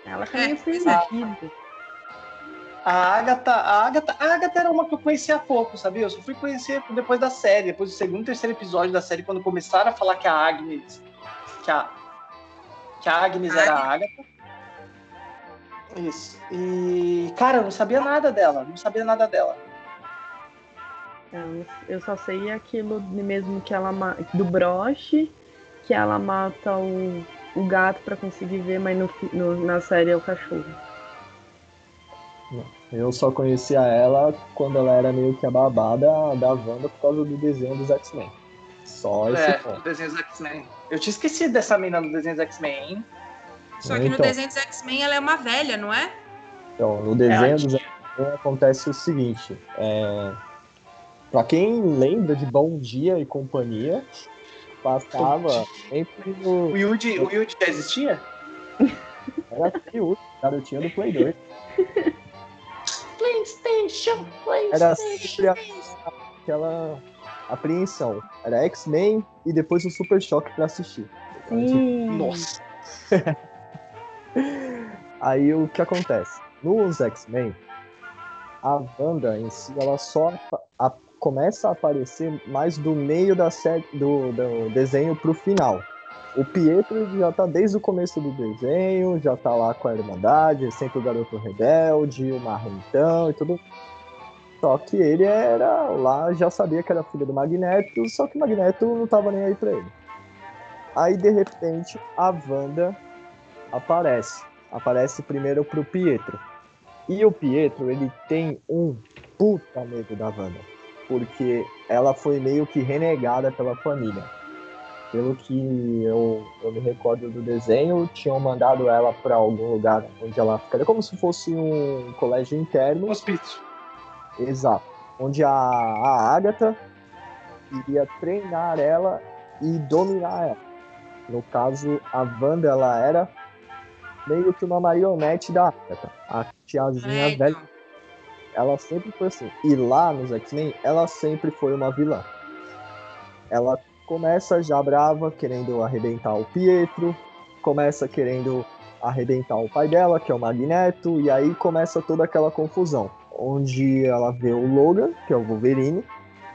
[SPEAKER 3] Ela tá meio perdida.
[SPEAKER 1] A Agatha, a Agatha, a Agatha era uma que eu conhecia há pouco, sabia? Eu só fui conhecer depois da série, depois do segundo e terceiro episódio da série, quando começaram a falar que a Agnes. Que a, que a Agnes era a Agatha. Isso. E, cara, eu não sabia nada dela, não sabia nada dela.
[SPEAKER 3] Eu- só sei aquilo mesmo que ela do broche, que ela mata o, o gato pra conseguir ver, mas no, no- na série é o cachorro.
[SPEAKER 4] Eu só conhecia ela quando ela era meio que a babada da Wanda por causa do desenho dos X-Men. Só esse
[SPEAKER 1] É,
[SPEAKER 4] ponto.
[SPEAKER 1] do desenho dos X-Men. Eu tinha esquecido dessa mina do desenho dos X-Men, hein?
[SPEAKER 2] Só que no
[SPEAKER 4] Então.
[SPEAKER 2] desenho dos X-Men ela é uma velha, não é?
[SPEAKER 4] Então, no desenho
[SPEAKER 1] Ela
[SPEAKER 4] dos X-Men acontece o seguinte. É... Pra quem lembra de Bom Dia e Companhia, passava sempre no...
[SPEAKER 1] O Yuji, o Yuji já existia?
[SPEAKER 4] Era Fiuk, garotinha do Play 2.
[SPEAKER 1] PlayStation,
[SPEAKER 4] Era sempre a- aquela apreensão. Era X-Men e depois o Super Choque pra assistir.
[SPEAKER 3] Sim.
[SPEAKER 1] Nossa. <laughs>
[SPEAKER 4] Aí o que acontece? Nos X-Men, a Wanda em si, ela só a- começa a aparecer mais do meio da série, do, do desenho pro final. O Pietro já tá desde o começo do desenho, já tá lá com a Irmandade, sempre o garoto rebelde, o marrentão e tudo. Só que ele era lá, já sabia que era filho do Magneto, só que o Magneto não tava nem aí pra ele. Aí de repente a Wanda aparece. Aparece primeiro pro Pietro. E o Pietro, ele tem um puta medo da Wanda. Porque ela foi meio que renegada pela família. Pelo que eu, eu me recordo do desenho, tinham mandado ela para algum lugar onde ela ficaria como se fosse um colégio interno.
[SPEAKER 1] Hospício.
[SPEAKER 4] Exato. Onde a, a Agatha iria treinar ela e dominar ela. No caso, a Wanda, ela era meio que uma marionete da Agatha. A tiazinha
[SPEAKER 2] É,
[SPEAKER 4] velha,
[SPEAKER 2] então.
[SPEAKER 4] Ela sempre foi assim. E lá nos X-Men, ela sempre foi uma vilã. Ela começa já brava, querendo arrebentar o Pietro, começa querendo arrebentar o pai dela, que é o Magneto, e aí começa toda aquela confusão, onde ela vê o Logan, que é o Wolverine,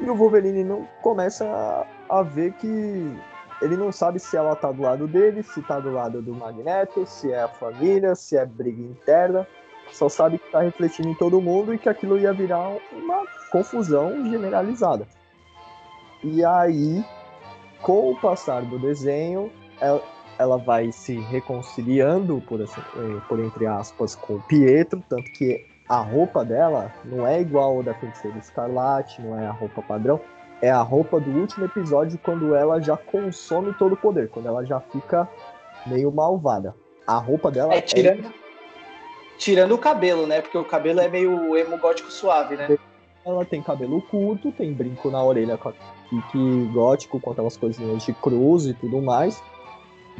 [SPEAKER 4] e o Wolverine não começa a, a ver que ele não sabe se ela tá do lado dele, se tá do lado do Magneto, se é a família, se é briga interna, só sabe que tá refletindo em todo mundo e que aquilo ia virar uma confusão generalizada. E aí, com o passar do desenho, ela- ela vai se reconciliando, por, assim, por entre aspas, com o Pietro, tanto que a roupa dela não é igual ao da Feiticeira Escarlate, não é a roupa padrão, é a roupa do último episódio quando ela já consome todo o poder, quando ela já fica meio malvada. A roupa dela
[SPEAKER 1] é tirando, é... tirando o cabelo, né? Porque o cabelo é meio emo gótico suave, né?
[SPEAKER 4] Ela tem cabelo curto, tem brinco na orelha com pique gótico, com aquelas coisinhas de cruz e tudo mais.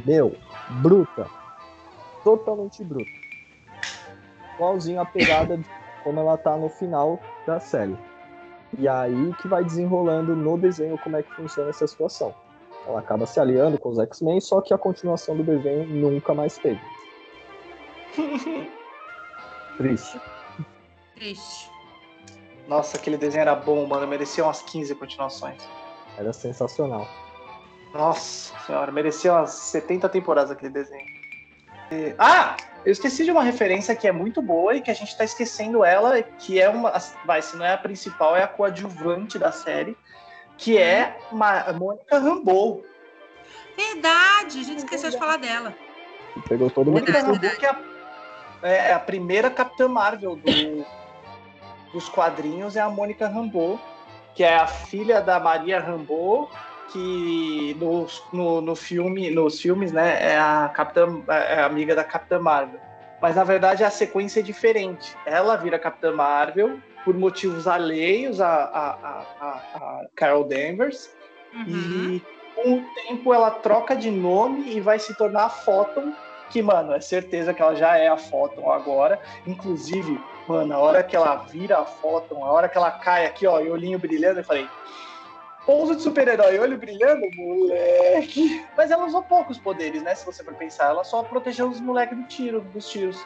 [SPEAKER 4] Meu, bruta. Totalmente bruta. Igualzinho a pegada de como ela tá no final da série. E aí que vai desenrolando no desenho como é que funciona essa situação. Ela acaba se aliando com os X-Men, só que a continuação do desenho nunca mais teve. <laughs> Triste.
[SPEAKER 2] Triste.
[SPEAKER 1] Nossa, aquele desenho era bom, mano. Merecia umas 15 continuações.
[SPEAKER 4] Era sensacional.
[SPEAKER 1] Nossa senhora, merecia umas 70 temporadas aquele desenho. E... Ah! Eu esqueci de uma referência que é muito boa e que a gente tá esquecendo ela, que é uma. Vai, se não é a principal, é a coadjuvante da série, que é a Mônica Rambeau.
[SPEAKER 2] Verdade, a gente esqueceu de falar dela.
[SPEAKER 4] Pegou todo mundo.
[SPEAKER 1] Mônica Rambeau, que é a, é a, primeira Capitã Marvel do, dos quadrinhos, é a Mônica Rambeau, que é a filha da Maria Rambeau que no, no, no, filme, nos filmes, né, é a Capitã, é a amiga da Capitã Marvel. Mas na verdade a sequência é diferente. Ela vira Capitã Marvel por motivos alheios a, a, a, a Carol Danvers. Uhum. E com o tempo ela troca de nome e vai se tornar a Photon, que, mano, é certeza que ela já é a Photon agora. Inclusive, mano, a hora que ela vira a Photon, a hora que ela cai aqui, ó, e olhinho brilhando, eu falei, Pouso de super-herói, olho brilhando, moleque. Mas ela usou poucos poderes, né? Se você for pensar. Ela só protegeu os moleques do tiro, dos tiros.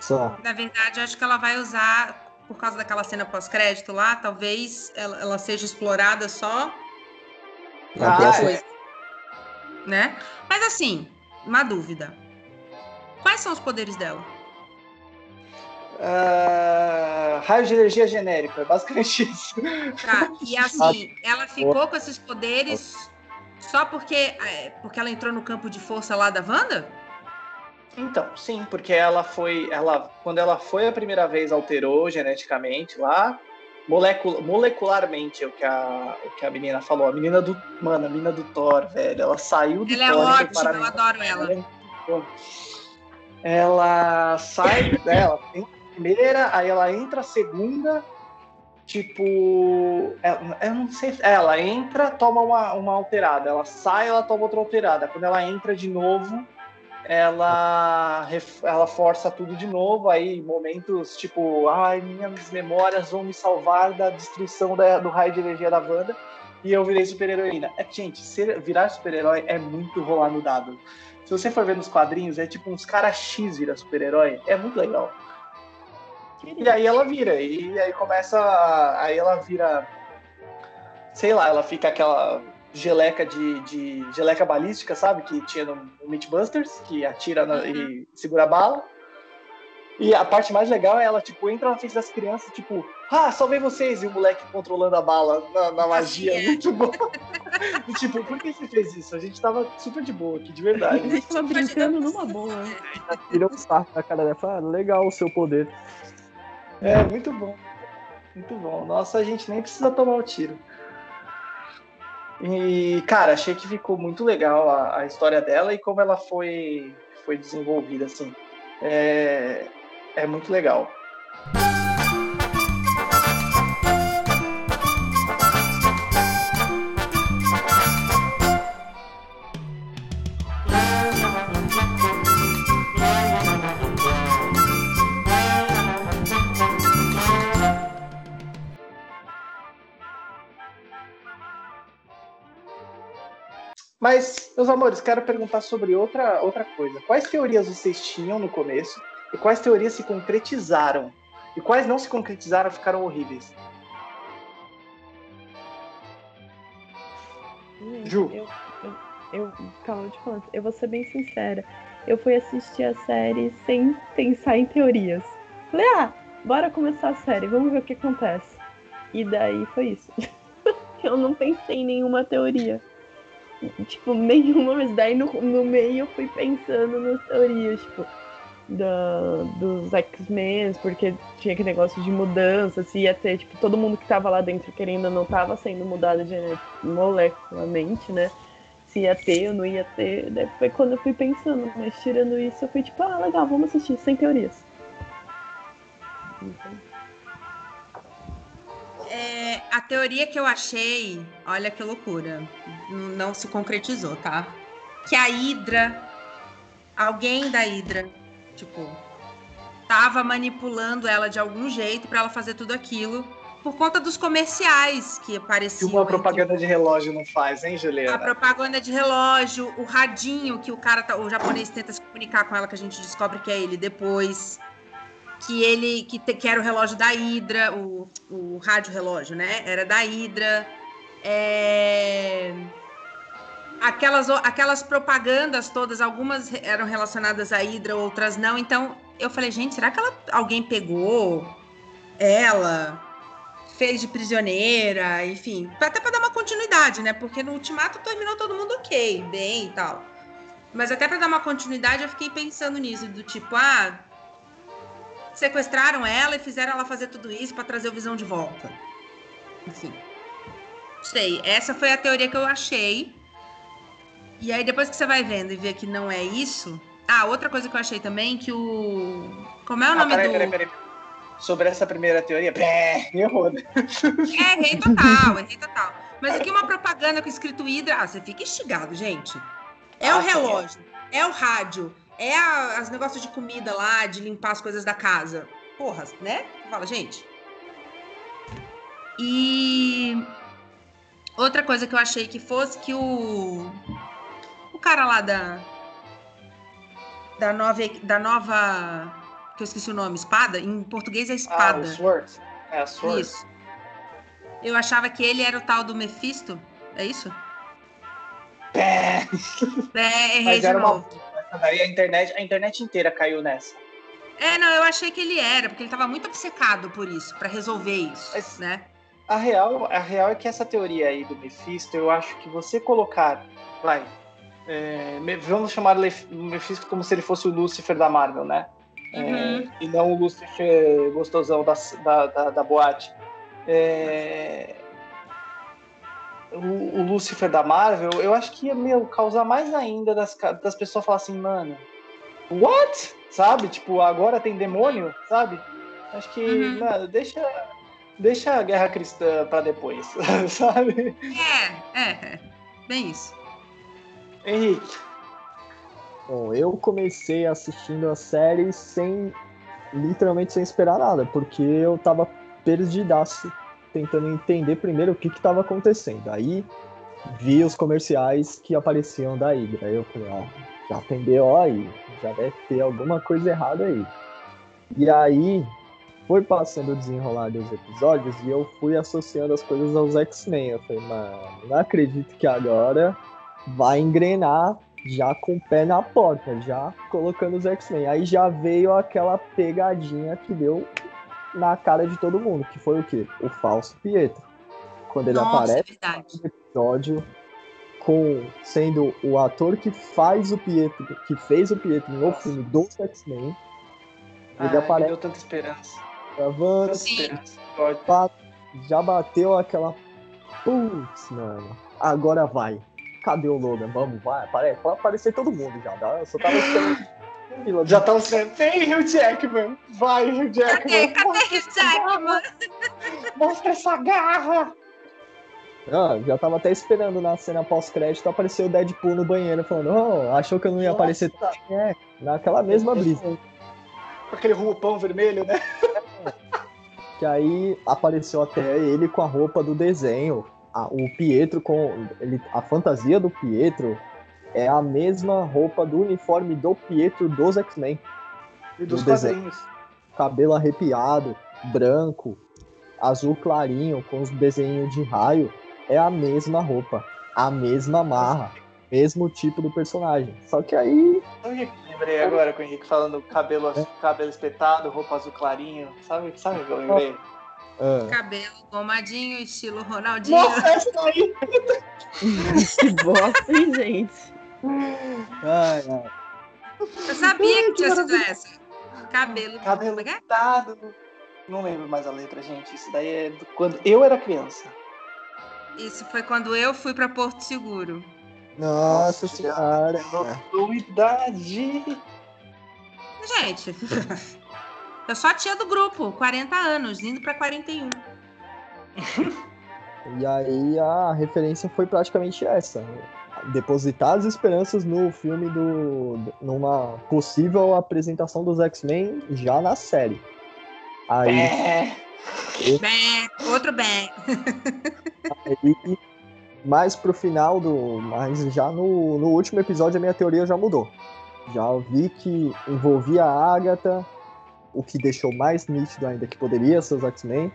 [SPEAKER 2] Só. Na verdade, acho que ela vai usar, por causa daquela cena pós-crédito lá, talvez ela, ela, seja explorada só
[SPEAKER 1] ah, depois. É.
[SPEAKER 2] Né? Mas assim, uma dúvida. Quais são os poderes dela?
[SPEAKER 1] uh, raio de energia genérico, é basicamente <laughs> isso.
[SPEAKER 2] Tá, e assim, ela ficou com esses poderes só porque, é, porque ela entrou no campo de força lá da Wanda?
[SPEAKER 1] Então, sim, porque ela foi. Ela, quando ela foi a primeira vez, alterou geneticamente lá. Molecul molecularmente, é o que, a, o que a menina falou. A menina do. Mano, a menina do Thor, velho. Ela saiu do
[SPEAKER 2] ela
[SPEAKER 1] Thor.
[SPEAKER 2] Ela é ótima, eu adoro ela.
[SPEAKER 1] Ela sai dela, tem primeira, aí ela entra a segunda, tipo. Ela, eu não sei. Ela entra, toma uma, uma alterada. Ela sai, ela toma outra alterada. Quando ela entra de novo, ela, ela força tudo de novo. Aí, momentos tipo, ai, minhas memórias vão me salvar da destruição da, do raio de energia da Wanda. E eu virei super-heroína. É, gente, ser, virar super-herói é muito rolar no dado. Se você for ver nos quadrinhos, é tipo uns caras X virar super-herói. É muito legal. E aí ela vira, e aí começa. Aí ela vira. Sei lá, ela fica aquela geleca de, de geleca balística, sabe? Que tinha no, no Mythbusters, que atira na, e uhum. segura a bala. E a parte mais legal é ela, tipo, entra na frente das crianças, tipo, ah, salvei vocês! E o moleque controlando a bala na, na magia. É. Muito bom. <laughs> e, tipo, por que você fez isso? A gente tava super de boa aqui, de verdade. A <laughs>
[SPEAKER 3] gente tava brincando numa boa.
[SPEAKER 4] Tira um sarro na cara dela fala, ah, legal o seu poder.
[SPEAKER 1] É, muito bom. Muito bom. Nossa, a gente nem precisa tomar o tiro. E, cara, achei que ficou muito legal a, a história dela e como ela foi, foi desenvolvida, assim. É, é muito legal. Mas, meus amores, quero perguntar sobre outra, outra coisa. Quais teorias vocês tinham no começo e quais teorias se concretizaram? E quais não se concretizaram ficaram horríveis?
[SPEAKER 3] Hum, Ju. Eu, eu, eu, calma, te falando, eu vou ser bem sincera. Eu fui assistir a série sem pensar em teorias. Falei, ah, bora começar a série, vamos ver o que acontece. E daí foi isso. <laughs> eu não pensei em nenhuma teoria. tipo, nenhuma, mas daí no, no meio eu fui pensando nas teorias, tipo, da, dos X-Men, porque tinha aquele negócio de mudança, se ia ter, tipo, todo mundo que tava lá dentro querendo não tava sendo mudado molecularmente, né? Se ia ter ou não ia ter. Daí foi quando eu fui pensando, mas tirando isso, eu fui tipo, ah, legal, vamos assistir, sem teorias.
[SPEAKER 2] É, a teoria que eu achei, olha que loucura, não se concretizou, tá? Que a Hydra, alguém da Hydra, tipo, tava manipulando ela de algum jeito para ela fazer tudo aquilo por conta dos comerciais que apareciam.
[SPEAKER 1] Que uma propaganda de relógio não faz, hein, Juliana?
[SPEAKER 2] A propaganda de relógio, o radinho que o cara, tá, o japonês tenta se comunicar com ela, que a gente descobre que é ele depois que ele que, te, que era o relógio da Hydra, o, o rádio relógio, né? Era da Hydra. É... Aquelas, aquelas propagandas todas, algumas eram relacionadas à Hydra, outras não. Então eu falei, gente, será que ela, alguém pegou ela, fez de prisioneira, enfim, até para dar uma continuidade, né? Porque no Ultimato terminou todo mundo ok, bem e tal. Mas até para dar uma continuidade, eu fiquei pensando nisso, do tipo, ah, sequestraram ela e fizeram ela fazer tudo isso para trazer o Visão de volta. Enfim. Sei, essa foi a teoria que eu achei. E aí depois que você vai vendo e vê que não é isso. Ah, outra coisa que eu achei também que o como é o ah, nome peraí, do peraí, peraí.
[SPEAKER 1] Sobre essa primeira teoria, pé, <laughs> errou.
[SPEAKER 2] Né? É, errei total, errei total. Mas aqui uma propaganda com escrito Hidra, ah, você fica instigado, gente. É ah, o relógio, sim. é o rádio, é a, as negócios de comida lá, de limpar as coisas da casa. Porra, né? Fala, gente. E outra coisa que eu achei que fosse que o cara lá da da nova da nova que eu esqueci o nome, espada, em português é espada. Ah, o
[SPEAKER 1] sword. É a sword.
[SPEAKER 2] Isso. Eu achava que ele era o tal do Mephisto, é isso?
[SPEAKER 1] É. <laughs>
[SPEAKER 2] É, errei de novo. Uma
[SPEAKER 1] daí a internet, a internet inteira caiu nessa.
[SPEAKER 2] É, não, eu achei que ele era, porque ele estava muito obcecado por isso, para resolver isso, Mas né?
[SPEAKER 1] A real, a real é que essa teoria aí do Mephisto, eu acho que você colocar, vai, é, vamos chamar o Mephisto como se ele fosse o Lúcifer da Marvel, né? É, uhum. É, e não o Lúcifer gostosão da, da, da, da boate. É, o, o Lucifer da Marvel, eu acho que ia, meu, causar mais ainda das, das pessoas falar assim, mano, what? Sabe? Tipo, agora tem demônio, sabe? Acho que, uhum. mano, deixa, deixa a guerra cristã para depois, <laughs> sabe?
[SPEAKER 2] É, é, é, bem isso.
[SPEAKER 1] Henrique.
[SPEAKER 4] Bom, eu comecei assistindo a série sem, literalmente sem esperar nada, porque eu tava perdidaço tentando entender primeiro o que estava acontecendo. Aí vi os comerciais que apareciam da Hydra. Aí eu falei, ó, já tem BO aí, já deve ter alguma coisa errada aí. E aí foi passando o desenrolar dos episódios e eu fui associando as coisas aos X-Men. Eu falei, mano, não acredito que agora vai engrenar já com o pé na porta, já colocando os X-Men. Aí já veio aquela pegadinha que deu na cara de todo mundo, que foi o quê? O falso Pietro. Quando ele Nossa, aparece no episódio com sendo o ator que faz o Pietro, que fez o Pietro no Nossa. filme do X-Men.
[SPEAKER 1] Ele aparece. deu tanta esperança.
[SPEAKER 4] Gravando. Já bateu aquela. Putz, mano. Agora vai. Cadê o Logan? Vamos, vai. Aparece. Pode aparecer todo mundo já. Eu só tava esperando. <laughs>
[SPEAKER 1] Já estão sendo. Vem, Hugh Jackman! Vai, Hugh Jackman!
[SPEAKER 2] Cadê, cadê Hugh Jackman?
[SPEAKER 1] Mostra essa garra!
[SPEAKER 4] Ah, já tava até esperando na cena pós-crédito aparecer o Deadpool no banheiro falando, oh, achou que eu não ia Nossa. aparecer. É, naquela mesma brisa.
[SPEAKER 1] Com aquele roupão vermelho, né? <laughs>
[SPEAKER 4] que aí apareceu até ele com a roupa do desenho. A, o Pietro com. Ele, a fantasia do Pietro é a mesma roupa do uniforme do Pietro dos X-Men.
[SPEAKER 1] E dos do quadrinhos.
[SPEAKER 4] Cabelo arrepiado, branco, azul clarinho, com os desenhos de raio. É a mesma roupa, a mesma marra, mesmo tipo do personagem. Só que aí.
[SPEAKER 1] lembrei agora com o Henrique falando cabelo, é. cabelo espetado, roupa azul clarinho. Sabe, sabe o que eu lembrei?
[SPEAKER 4] Ah,
[SPEAKER 2] Cabelo gomadinho, estilo Ronaldinho.
[SPEAKER 1] Nossa, essa daí! <laughs>
[SPEAKER 3] Que bosta, hein, gente?
[SPEAKER 4] ai, ai.
[SPEAKER 2] Eu sabia que tinha sido essa. Cabelo.
[SPEAKER 1] Cabelo
[SPEAKER 2] é que é?
[SPEAKER 1] pintado. Não lembro mais a letra, gente. Isso daí é do- quando eu era criança.
[SPEAKER 2] Isso foi quando eu fui pra Porto Seguro.
[SPEAKER 4] Nossa senhora.
[SPEAKER 1] Novidade.
[SPEAKER 2] Gente, <laughs> eu sou a tia do grupo, 40 anos, indo pra 41. <laughs>
[SPEAKER 4] E aí a referência foi praticamente essa. Depositar as esperanças no filme do. numa possível apresentação dos X-Men já na série. Aí,
[SPEAKER 1] É.
[SPEAKER 2] Bem, outro bem.
[SPEAKER 4] aí mais pro final do. Mas já no, no último episódio a minha teoria já mudou. Já vi que envolvia a Agatha, o que deixou mais nítido ainda que poderia ser os X-Men.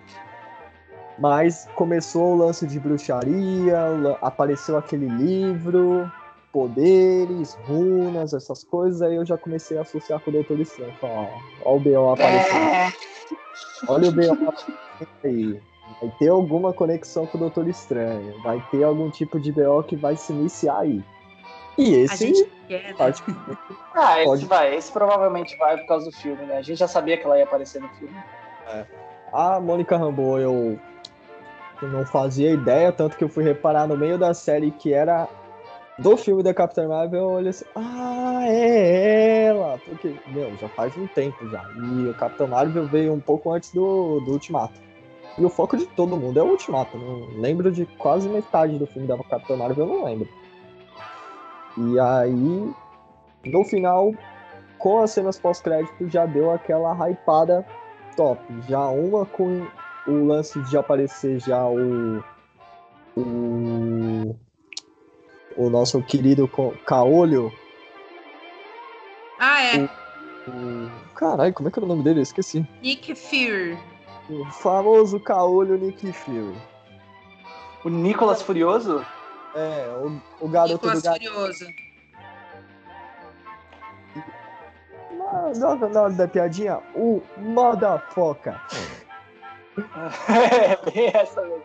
[SPEAKER 4] Mas começou o lance de bruxaria, apareceu aquele livro, poderes, runas, essas coisas, aí eu já comecei a associar com o Doutor Estranho. Ó, ó o B.O. aparecendo.
[SPEAKER 1] É.
[SPEAKER 4] Olha o B.O. aparecendo aí. Vai ter alguma conexão com o Doutor Estranho. Vai ter algum tipo de BO que vai se iniciar aí. E
[SPEAKER 2] A
[SPEAKER 4] esse
[SPEAKER 2] gente quer, né?
[SPEAKER 4] parte
[SPEAKER 1] Ah, esse
[SPEAKER 4] Pode.
[SPEAKER 1] vai. Esse provavelmente vai por causa do filme, né? A gente já sabia que ela ia aparecer no filme.
[SPEAKER 4] A Mônica Rambeau eu, eu não fazia ideia, tanto que eu fui reparar no meio da série que era do filme da Capitã Marvel, eu olhei assim, ah, é ela! Porque, meu, já faz um tempo já. E o Capitão Marvel veio um pouco antes do, do Ultimato. E o foco de todo mundo é o Ultimato. Não lembro de quase metade do filme da Capitã Marvel, eu não lembro. E aí, no final, com as cenas pós-crédito, já deu aquela hypada top. Já uma com o lance de aparecer já o. O. O nosso querido Caolho.
[SPEAKER 2] Ah, é.
[SPEAKER 4] O, caralho, como é que era o nome dele? Eu esqueci.
[SPEAKER 2] Nick Fury.
[SPEAKER 4] O famoso Caolho Nick Fury.
[SPEAKER 1] O Nicolas Furioso?
[SPEAKER 4] É, o, o garoto
[SPEAKER 2] Nicolas
[SPEAKER 4] do gato.
[SPEAKER 2] Furioso.
[SPEAKER 4] Na, hora da piadinha, o motherfucker.
[SPEAKER 1] é, bem essa mesmo.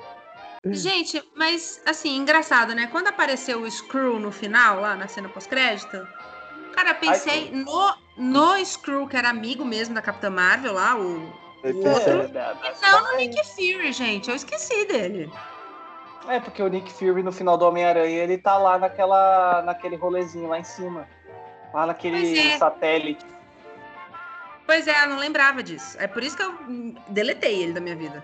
[SPEAKER 2] Gente, mas assim, engraçado, né? Quando apareceu o Screw no final, lá na cena pós-crédito, cara, pensei no, no Screw, que era amigo mesmo da Capitã Marvel lá, o.
[SPEAKER 1] É,
[SPEAKER 2] outro?
[SPEAKER 1] da- da-
[SPEAKER 2] Não, no Nick Fury, gente. Eu esqueci dele.
[SPEAKER 1] É, porque o Nick Fury no final do Homem-Aranha, ele tá lá naquela, naquele rolezinho lá em cima. Lá naquele
[SPEAKER 2] Pois é.
[SPEAKER 1] satélite.
[SPEAKER 2] Pois é, eu não lembrava disso. É por isso que eu deletei ele da minha vida.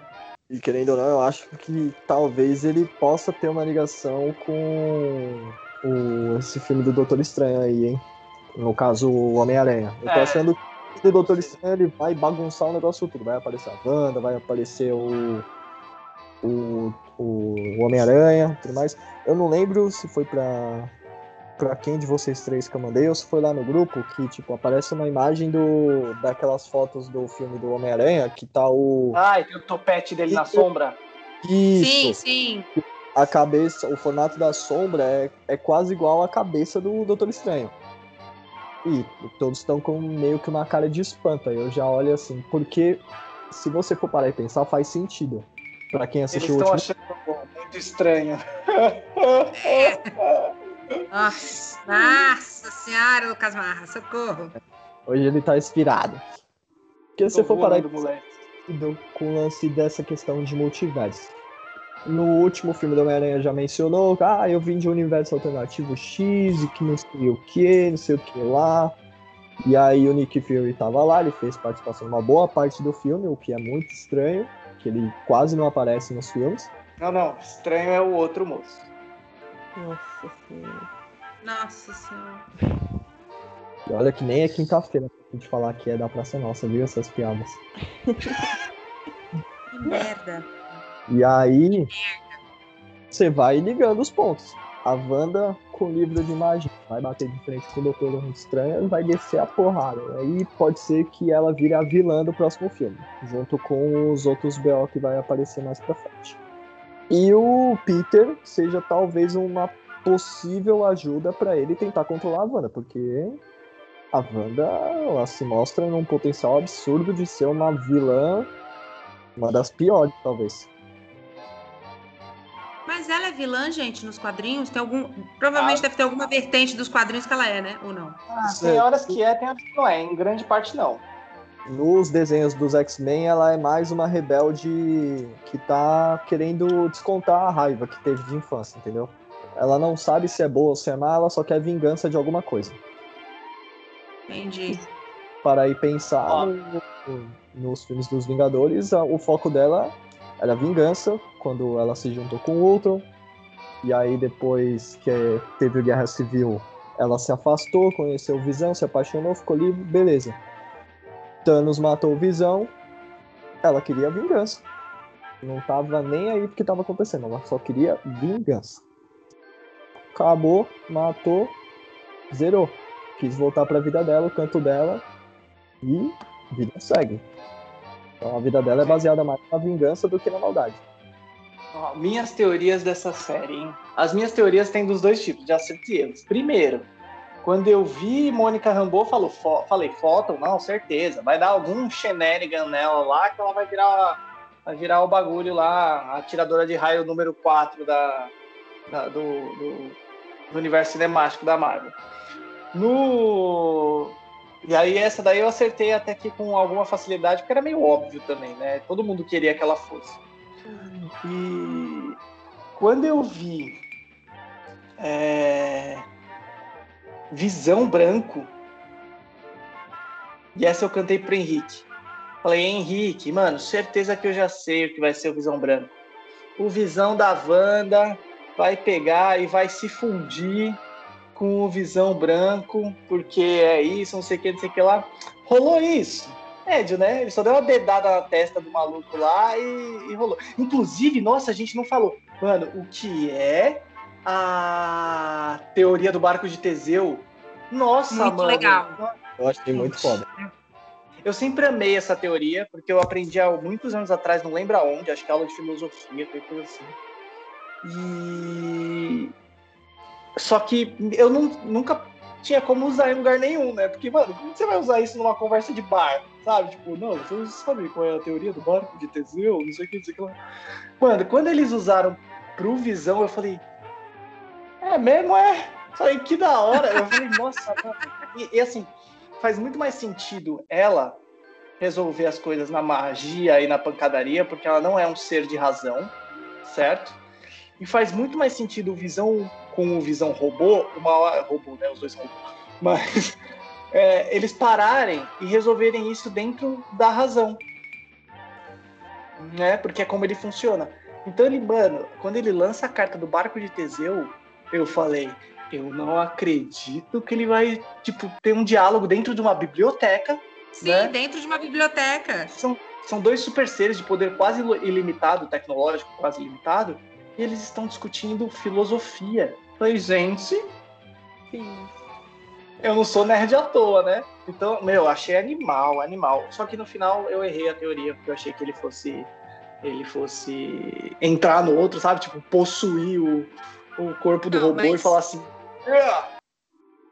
[SPEAKER 4] E querendo ou não, eu acho que talvez ele possa ter uma ligação com o, esse filme do Doutor Estranho aí, hein? No caso, o Homem-Aranha. Eu tô
[SPEAKER 1] É.
[SPEAKER 4] achando que o Doutor Estranho ele vai bagunçar o negócio tudo. Vai aparecer a Wanda, vai aparecer o. O, o Homem-Aranha tudo mais. Eu não lembro se foi pra, pra quem de vocês três que eu mandei ou se foi lá no grupo que, tipo, aparece uma imagem do, daquelas fotos do filme do Homem-Aranha que tá o.
[SPEAKER 1] Ai, tem o topete dele na
[SPEAKER 4] Isso.
[SPEAKER 1] sombra.
[SPEAKER 2] Sim,
[SPEAKER 4] Isso,
[SPEAKER 2] sim.
[SPEAKER 4] a cabeça, o formato da sombra é, é quase igual à cabeça do Doutor Estranho. E todos estão com meio que uma cara de espanto. Aí eu já olho assim, porque se você for parar e pensar, faz sentido. Pra quem
[SPEAKER 1] Eles
[SPEAKER 4] assistiu o
[SPEAKER 1] estão
[SPEAKER 4] último.
[SPEAKER 1] achando muito estranho.
[SPEAKER 2] Nossa, nossa senhora, Lucas Marra, socorro.
[SPEAKER 4] Hoje ele tá inspirado. Porque se você for parar com o lance dessa questão de multiverso. No último filme do Homem-Aranha já mencionou, ah, eu vim de um universo alternativo X e que não sei o que, não sei o que lá. E aí o Nick Fury tava lá, ele fez participação numa boa parte do filme, o que é muito estranho, que ele quase não aparece nos filmes.
[SPEAKER 1] Não, não. Estranho é o outro moço.
[SPEAKER 3] Nossa senhora.
[SPEAKER 2] Nossa senhora.
[SPEAKER 4] E olha que nem é quinta-feira pra gente falar que é da Praça Nossa, viu essas piadas. <laughs>
[SPEAKER 2] Que merda.
[SPEAKER 4] E aí, você vai ligando os pontos. A Wanda com livro de magia vai bater de frente com o Doutor Estranho e vai descer a porrada. Aí pode ser que ela vire a vilã do próximo filme, junto com os outros BO que vai aparecer mais pra frente. E o Peter seja talvez uma possível ajuda pra ele tentar controlar a Wanda, porque a Wanda ela se mostra num potencial absurdo de ser uma vilã Uma das piores, talvez.
[SPEAKER 2] Mas ela é vilã, gente, nos quadrinhos? Tem algum. Provavelmente ah. deve ter alguma vertente dos quadrinhos que ela é, né? Ou não?
[SPEAKER 1] Ah, tem horas que é, tem horas que não é. Em grande parte, não.
[SPEAKER 4] Nos desenhos dos X-Men, ela é mais uma rebelde que tá querendo descontar a raiva que teve de infância, entendeu? Ela não sabe se é boa ou se é má, ela só quer vingança de alguma coisa.
[SPEAKER 2] Entendi.
[SPEAKER 4] Para aí pensar no, nos filmes dos Vingadores, o foco dela era vingança, quando ela se juntou com o. E aí, depois que teve a Guerra Civil, ela se afastou, conheceu o Visão, se apaixonou, ficou livre, beleza. Thanos matou o Visão, ela queria vingança. Não tava nem aí porque tava acontecendo, ela só queria vingança. Acabou, matou, zerou. Quis voltar pra vida dela, o canto dela, e vida segue. Então a vida dela é baseada mais na vingança do que na maldade.
[SPEAKER 1] Minhas teorias dessa série, hein? As minhas teorias têm dos dois tipos, de acerto e erros. Primeiro, quando eu vi Mônica Rambeau, falou, fo falei, foto, não, certeza. Vai dar algum shenanigan nela lá que ela vai virar, vai virar o bagulho lá, a tiradora de raio número 4 da, da do, do, do universo cinemático da Marvel. No, e aí essa daí eu acertei até que com alguma facilidade, porque era meio óbvio também, né? Todo mundo queria que ela fosse. E quando eu vi é, Visão Branco, e essa eu cantei pro Henrique. Falei, Henrique, mano, certeza que eu já sei o que vai ser o Visão Branco. O Visão da Wanda vai pegar e vai se fundir com o visão branco, porque é isso, não sei o que, não sei o que lá. Rolou isso. Médio, né? Ele só deu uma dedada na testa do maluco lá e, e rolou. Inclusive, nossa, a gente não falou. Mano, o que é a teoria do barco de Teseu? Nossa,
[SPEAKER 2] muito
[SPEAKER 1] mano.
[SPEAKER 2] legal.
[SPEAKER 4] Eu achei muito foda.
[SPEAKER 1] Eu sempre amei essa teoria, porque eu aprendi há muitos anos atrás, não lembro aonde, acho que é aula de filosofia, coisa assim. E só que eu não, nunca tinha como usar em lugar nenhum, né? Porque, mano, como você vai usar isso numa conversa de bar? Sabe? Tipo, não, você sabe qual é a teoria do barco de Teseu? Não sei o que, não sei o que lá. Mano, quando eles usaram pro Visão, eu falei, é mesmo, é? Falei, que da hora. Eu falei, nossa, e, e assim, faz muito mais sentido ela resolver as coisas na magia e na pancadaria, porque ela não é um ser de razão, certo? E faz muito mais sentido o Visão com o Visão robô, uma hora, robô, né? Os dois robô, mas é, eles pararem e resolverem isso dentro da razão, né? Porque é como ele funciona. Então ele, mano, quando ele lança a carta do barco de Teseu, eu falei, eu não acredito que ele vai, tipo, ter um diálogo dentro de uma biblioteca.
[SPEAKER 2] Sim,
[SPEAKER 1] né?
[SPEAKER 2] dentro de uma biblioteca.
[SPEAKER 1] São, são dois super seres de poder quase ilimitado, tecnológico quase ilimitado, e eles estão discutindo filosofia. Falei, gente. Sim. Eu não sou nerd à toa, né? Então, meu, achei animal, animal. Só que no final eu errei a teoria, porque eu achei que ele fosse. Ele fosse entrar no outro, sabe? Tipo, possuir o, o corpo do não, robô mas... e falar assim. Ah!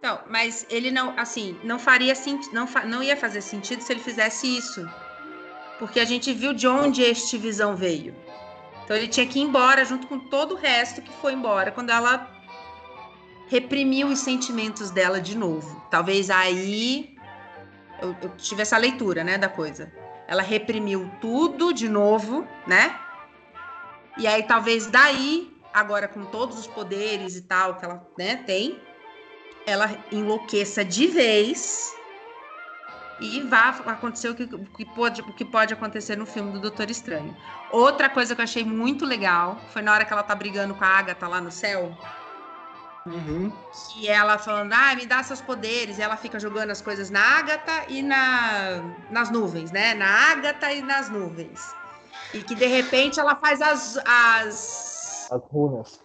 [SPEAKER 2] Não, mas ele não, assim, não faria sentido, não, fa não ia fazer sentido se ele fizesse isso. Porque a gente viu de onde este visão veio. Então ele tinha que ir embora junto com todo o resto que foi embora quando ela reprimiu os sentimentos dela de novo. Talvez aí eu, eu tive essa leitura, né, da coisa. Ela reprimiu tudo de novo, né? E aí talvez daí, agora com todos os poderes e tal que ela né, tem, ela enlouqueça de vez e vá acontecer o que, o que, pode, o que pode acontecer no filme do Doutor Estranho. Outra coisa que eu achei muito legal foi na hora que ela tá brigando com a Agatha lá no céu.
[SPEAKER 1] Uhum.
[SPEAKER 2] E ela falando, ah, me dá seus poderes. E ela fica jogando as coisas na Ágata e na, nas nuvens, né? Na Ágata e nas nuvens. E que de repente ela faz as. As,
[SPEAKER 4] as runas.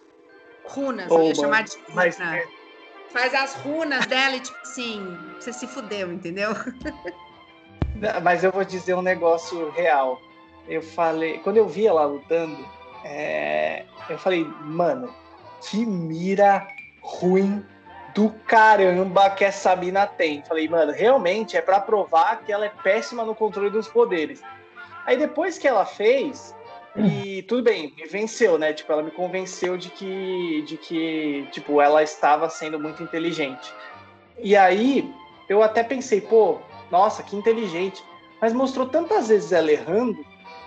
[SPEAKER 2] Runas, oh, eu ia chamar de runa. Mas, é... Faz as runas dela e tipo assim, você se fudeu, entendeu?
[SPEAKER 1] Mas eu vou dizer um negócio real. Eu falei, quando eu vi ela lutando, é, eu falei, mano, que mira ruim do caramba que essa mina tem. Falei, mano, realmente é para provar que ela é péssima no controle dos poderes. Aí depois que ela fez, e tudo bem, me venceu, né? Tipo, ela me convenceu de que, de que, tipo, ela estava sendo muito inteligente. E aí, eu até pensei, pô, nossa, que inteligente. Mas mostrou tantas vezes ela errando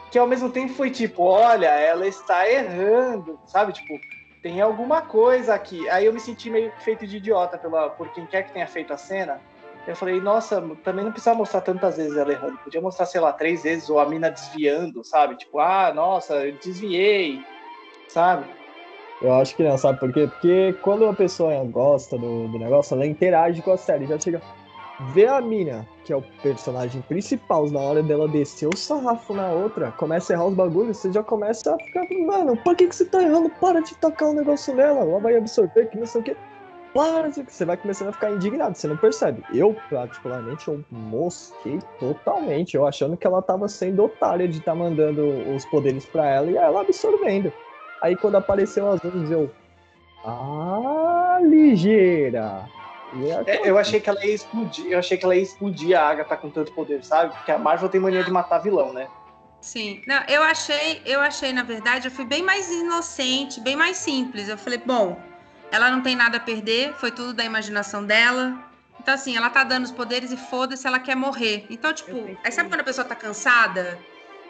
[SPEAKER 1] que ao mesmo tempo foi tipo, olha, ela está errando, sabe? Tipo, tem alguma coisa aqui. Aí eu me senti meio feito de idiota pela, por quem quer que tenha feito a cena. Eu falei, nossa, também não precisava mostrar tantas vezes ela errando. Podia mostrar, sei lá, três vezes, ou a mina desviando, sabe? Tipo, ah, nossa, eu desviei, sabe?
[SPEAKER 4] Eu acho que não, sabe por quê? Porque quando a pessoa gosta do, do negócio, ela interage com a série. Já chega. Vê a mina, que é o personagem principal, na hora dela descer o sarrafo na outra, começa a errar os bagulhos, você já começa a ficar, mano, por que, que você tá errando? Para de tocar o um negócio nela, ela vai absorver, que não sei o quê para, você vai começando a ficar indignado, você não percebe. Eu, particularmente, eu mosquei totalmente, eu achando que ela tava sendo otária de estar tá mandando os poderes para ela e ela absorvendo. Aí quando apareceu as luzes, eu. Ah, ligeira!
[SPEAKER 1] É, eu achei que ela ia explodir, eu achei que ela ia explodir a Agatha com tanto poder, sabe? Porque a Marvel tem mania de matar vilão, né?
[SPEAKER 2] Sim, não, eu achei, eu achei, na verdade, eu fui bem mais inocente, bem mais simples. Eu falei, bom, ela não tem nada a perder, foi tudo da imaginação dela. Então, assim, ela tá dando os poderes e foda-se, ela quer morrer. Então, tipo, aí sabe quando a pessoa tá cansada?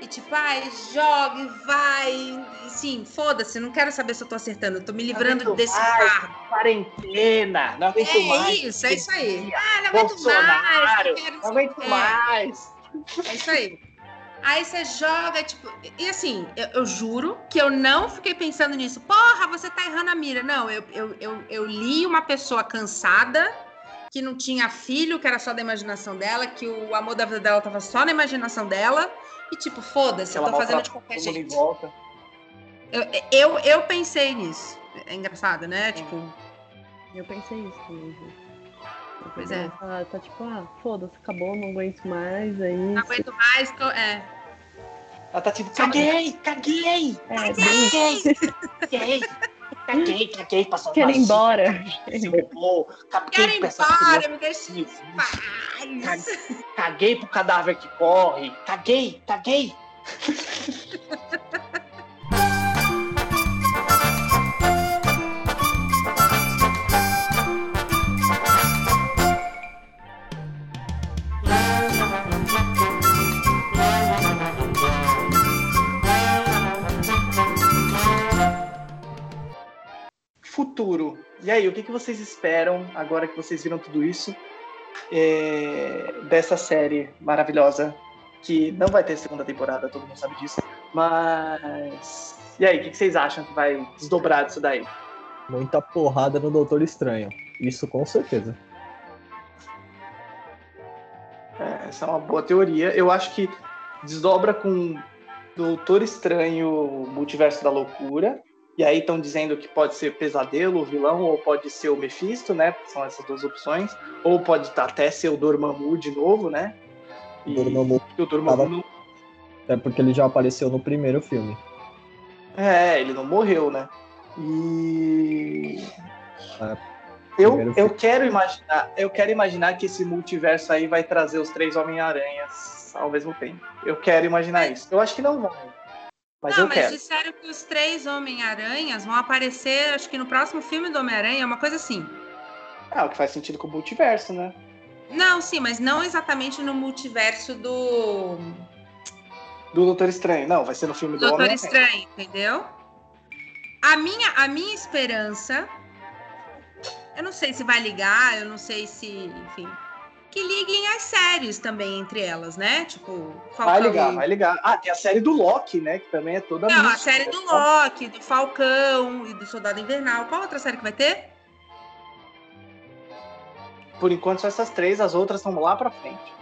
[SPEAKER 2] E tipo, ai, joga e vai. Sim, foda-se, não quero saber se eu tô acertando, eu tô me livrando não desse fardo.
[SPEAKER 1] Quarentena, não aguento
[SPEAKER 2] é
[SPEAKER 1] mais.
[SPEAKER 2] É isso, é isso aí. Ah, não aguento mais.
[SPEAKER 1] Não aguento é. mais.
[SPEAKER 2] É isso aí. Aí você joga, tipo. E assim, eu, eu, juro que eu não fiquei pensando nisso. Porra, você tá errando a mira. Não, eu, eu, eu, eu li uma pessoa cansada, que não tinha filho, que era só da imaginação dela, que o amor da vida dela tava só na imaginação dela. E tipo, foda-se, eu tô fazendo de qualquer jeito. Volta. Eu, eu, eu pensei nisso. É engraçado, né? Tipo.
[SPEAKER 3] Eu pensei isso também.
[SPEAKER 2] Pois é.
[SPEAKER 3] Tá, tá tipo, ah, foda-se, acabou, não aguento mais. Aí,
[SPEAKER 2] não aguento mais, tô... é.
[SPEAKER 1] Ela tá tipo, caguei, caguei,
[SPEAKER 3] é,
[SPEAKER 1] caguei, caguei, caguei, caguei, passou
[SPEAKER 3] Quero ir embora.
[SPEAKER 1] Robô,
[SPEAKER 2] Quero ir embora, me deixa em paz.
[SPEAKER 1] Caguei pro cadáver que corre, caguei, caguei. <laughs> futuro. E aí, o que, que vocês esperam agora que vocês viram tudo isso é, dessa série maravilhosa que não vai ter segunda temporada, todo mundo sabe disso. Mas e aí, o que, que vocês acham que vai desdobrar disso daí?
[SPEAKER 4] Muita porrada no Doutor Estranho. Isso com certeza.
[SPEAKER 1] É, essa é uma boa teoria. Eu acho que desdobra com Doutor Estranho Multiverso da Loucura e aí estão dizendo que pode ser Pesadelo, o vilão, ou pode ser o Mephisto, né? São essas duas opções. Ou pode até ser o Dormammu de novo, né?
[SPEAKER 4] E... Dormammu. O Dormammu tava... não... É porque ele já apareceu no primeiro filme.
[SPEAKER 1] É, ele não morreu, né? E... É, eu, eu quero imaginar, eu quero imaginar que esse multiverso aí vai trazer os três Homem-Aranhas ao mesmo tempo. Eu quero imaginar isso. Eu acho que não vai. Mas não,
[SPEAKER 2] mas
[SPEAKER 1] quero.
[SPEAKER 2] disseram que os três Homem-Aranhas vão aparecer, acho que no próximo filme do Homem-Aranha, uma coisa assim.
[SPEAKER 1] Ah, o que faz sentido com o multiverso, né?
[SPEAKER 2] Não, sim, mas não exatamente no multiverso do.
[SPEAKER 1] Do Doutor Estranho. Não, vai ser no filme do, do
[SPEAKER 2] Doutor Estranho, entendeu? A minha, a minha esperança. Eu não sei se vai ligar, eu não sei se. Enfim que liguem as séries também entre elas, né? Tipo,
[SPEAKER 1] Falcão Vai ligar, vai ligar. Ah, tem a série do Loki, né? Que também é toda
[SPEAKER 2] Não, a série do Loki, do Falcão e do Soldado Invernal. Qual outra série que vai ter?
[SPEAKER 1] Por enquanto só essas três, as outras estão lá pra frente.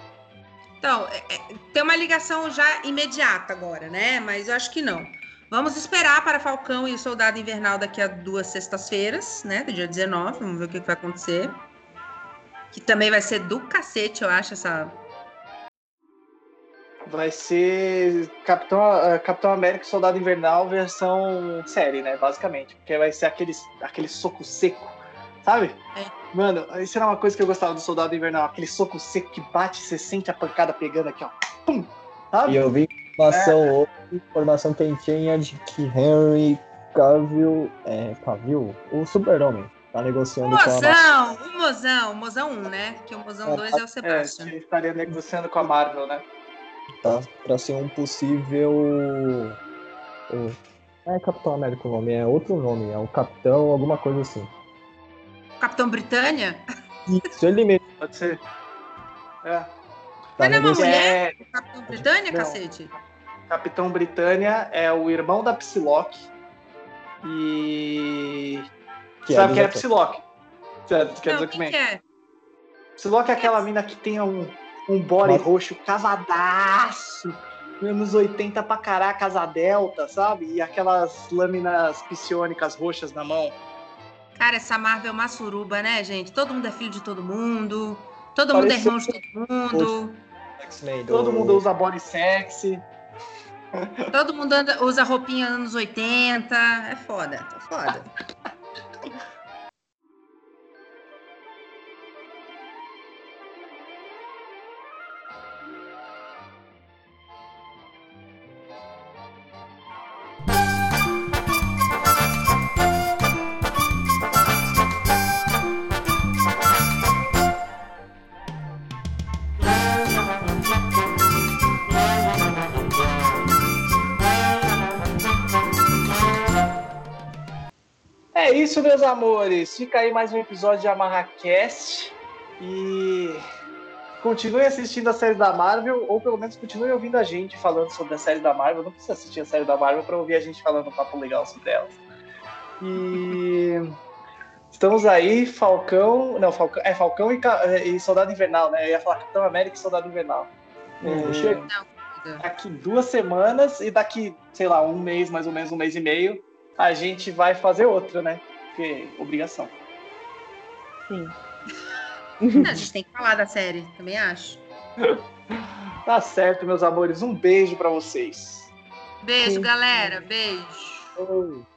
[SPEAKER 2] Então, é, é, tem uma ligação já imediata agora, né? Mas eu acho que não. Vamos esperar para Falcão e o Soldado Invernal daqui a duas sextas-feiras, né? Do dia 19, vamos ver o que vai acontecer. Que também vai ser do cacete, eu acho, essa.
[SPEAKER 1] Vai ser Capitão, uh, Capitão América Soldado Invernal versão série, né? Basicamente. Porque vai ser aquele, aquele soco seco, sabe? É. Mano, isso era uma coisa que eu gostava do Soldado Invernal. Aquele soco seco que bate, você sente a pancada pegando aqui, ó. Pum!
[SPEAKER 4] Sabe? E eu vi Informação, é. informação quentinha de que Henry Cavill, é, Cavill, o super-homem, tá negociando
[SPEAKER 2] mozão,
[SPEAKER 4] com a...
[SPEAKER 2] O Mozão, o Mozão 1, né? Que o Mozão 2 é, é o Sebastian.
[SPEAKER 1] É, estaria negociando com a Marvel, né?
[SPEAKER 4] Tá, pra ser um possível... O... É Capitão América o nome, é outro nome, é o Capitão alguma coisa assim.
[SPEAKER 2] Capitão Britânia?
[SPEAKER 4] Isso, ele mesmo.
[SPEAKER 1] Pode ser. É.
[SPEAKER 2] Tá Mas não é uma mulher? É... Capitão Britânia, não. cacete?
[SPEAKER 1] Capitão Britânia é o irmão da Psylocke. E. Que Sabe é quem é Psylocke? Quer dizer que, que é? Psylocke é aquela mina que tem um, um body Mas... roxo cavadaço. Anos 80 pra caraca, asa delta, sabe? E aquelas lâminas psionicas roxas na mão.
[SPEAKER 2] Cara, essa Marvel é uma suruba, né, gente? Todo mundo é filho de todo mundo. Todo mundo é irmão de todo mundo.
[SPEAKER 1] Todo mundo usa body sexy.
[SPEAKER 2] Todo mundo anda, usa roupinha anos 80. É foda, é foda. <laughs>
[SPEAKER 1] isso, meus amores. Fica aí mais um episódio de AmarraCast. E continue assistindo a série da Marvel, ou pelo menos continue ouvindo a gente falando sobre a série da Marvel. Não precisa assistir a série da Marvel para ouvir a gente falando um papo legal sobre elas. E estamos aí, Falcão. Não, Falcão, é Falcão e, e Soldado Invernal, né? Eu ia falar Capitão América e Soldado Invernal. Hum, é, chego. Daqui duas semanas e daqui, sei lá, um mês, mais ou menos um mês e meio, a gente vai fazer outra, né? Porque obrigação.
[SPEAKER 3] Sim.
[SPEAKER 2] Não, a gente tem que falar da série, também acho. <laughs>
[SPEAKER 1] tá certo, meus amores. Um beijo para vocês.
[SPEAKER 2] Beijo, galera. Beijo.
[SPEAKER 1] Oi.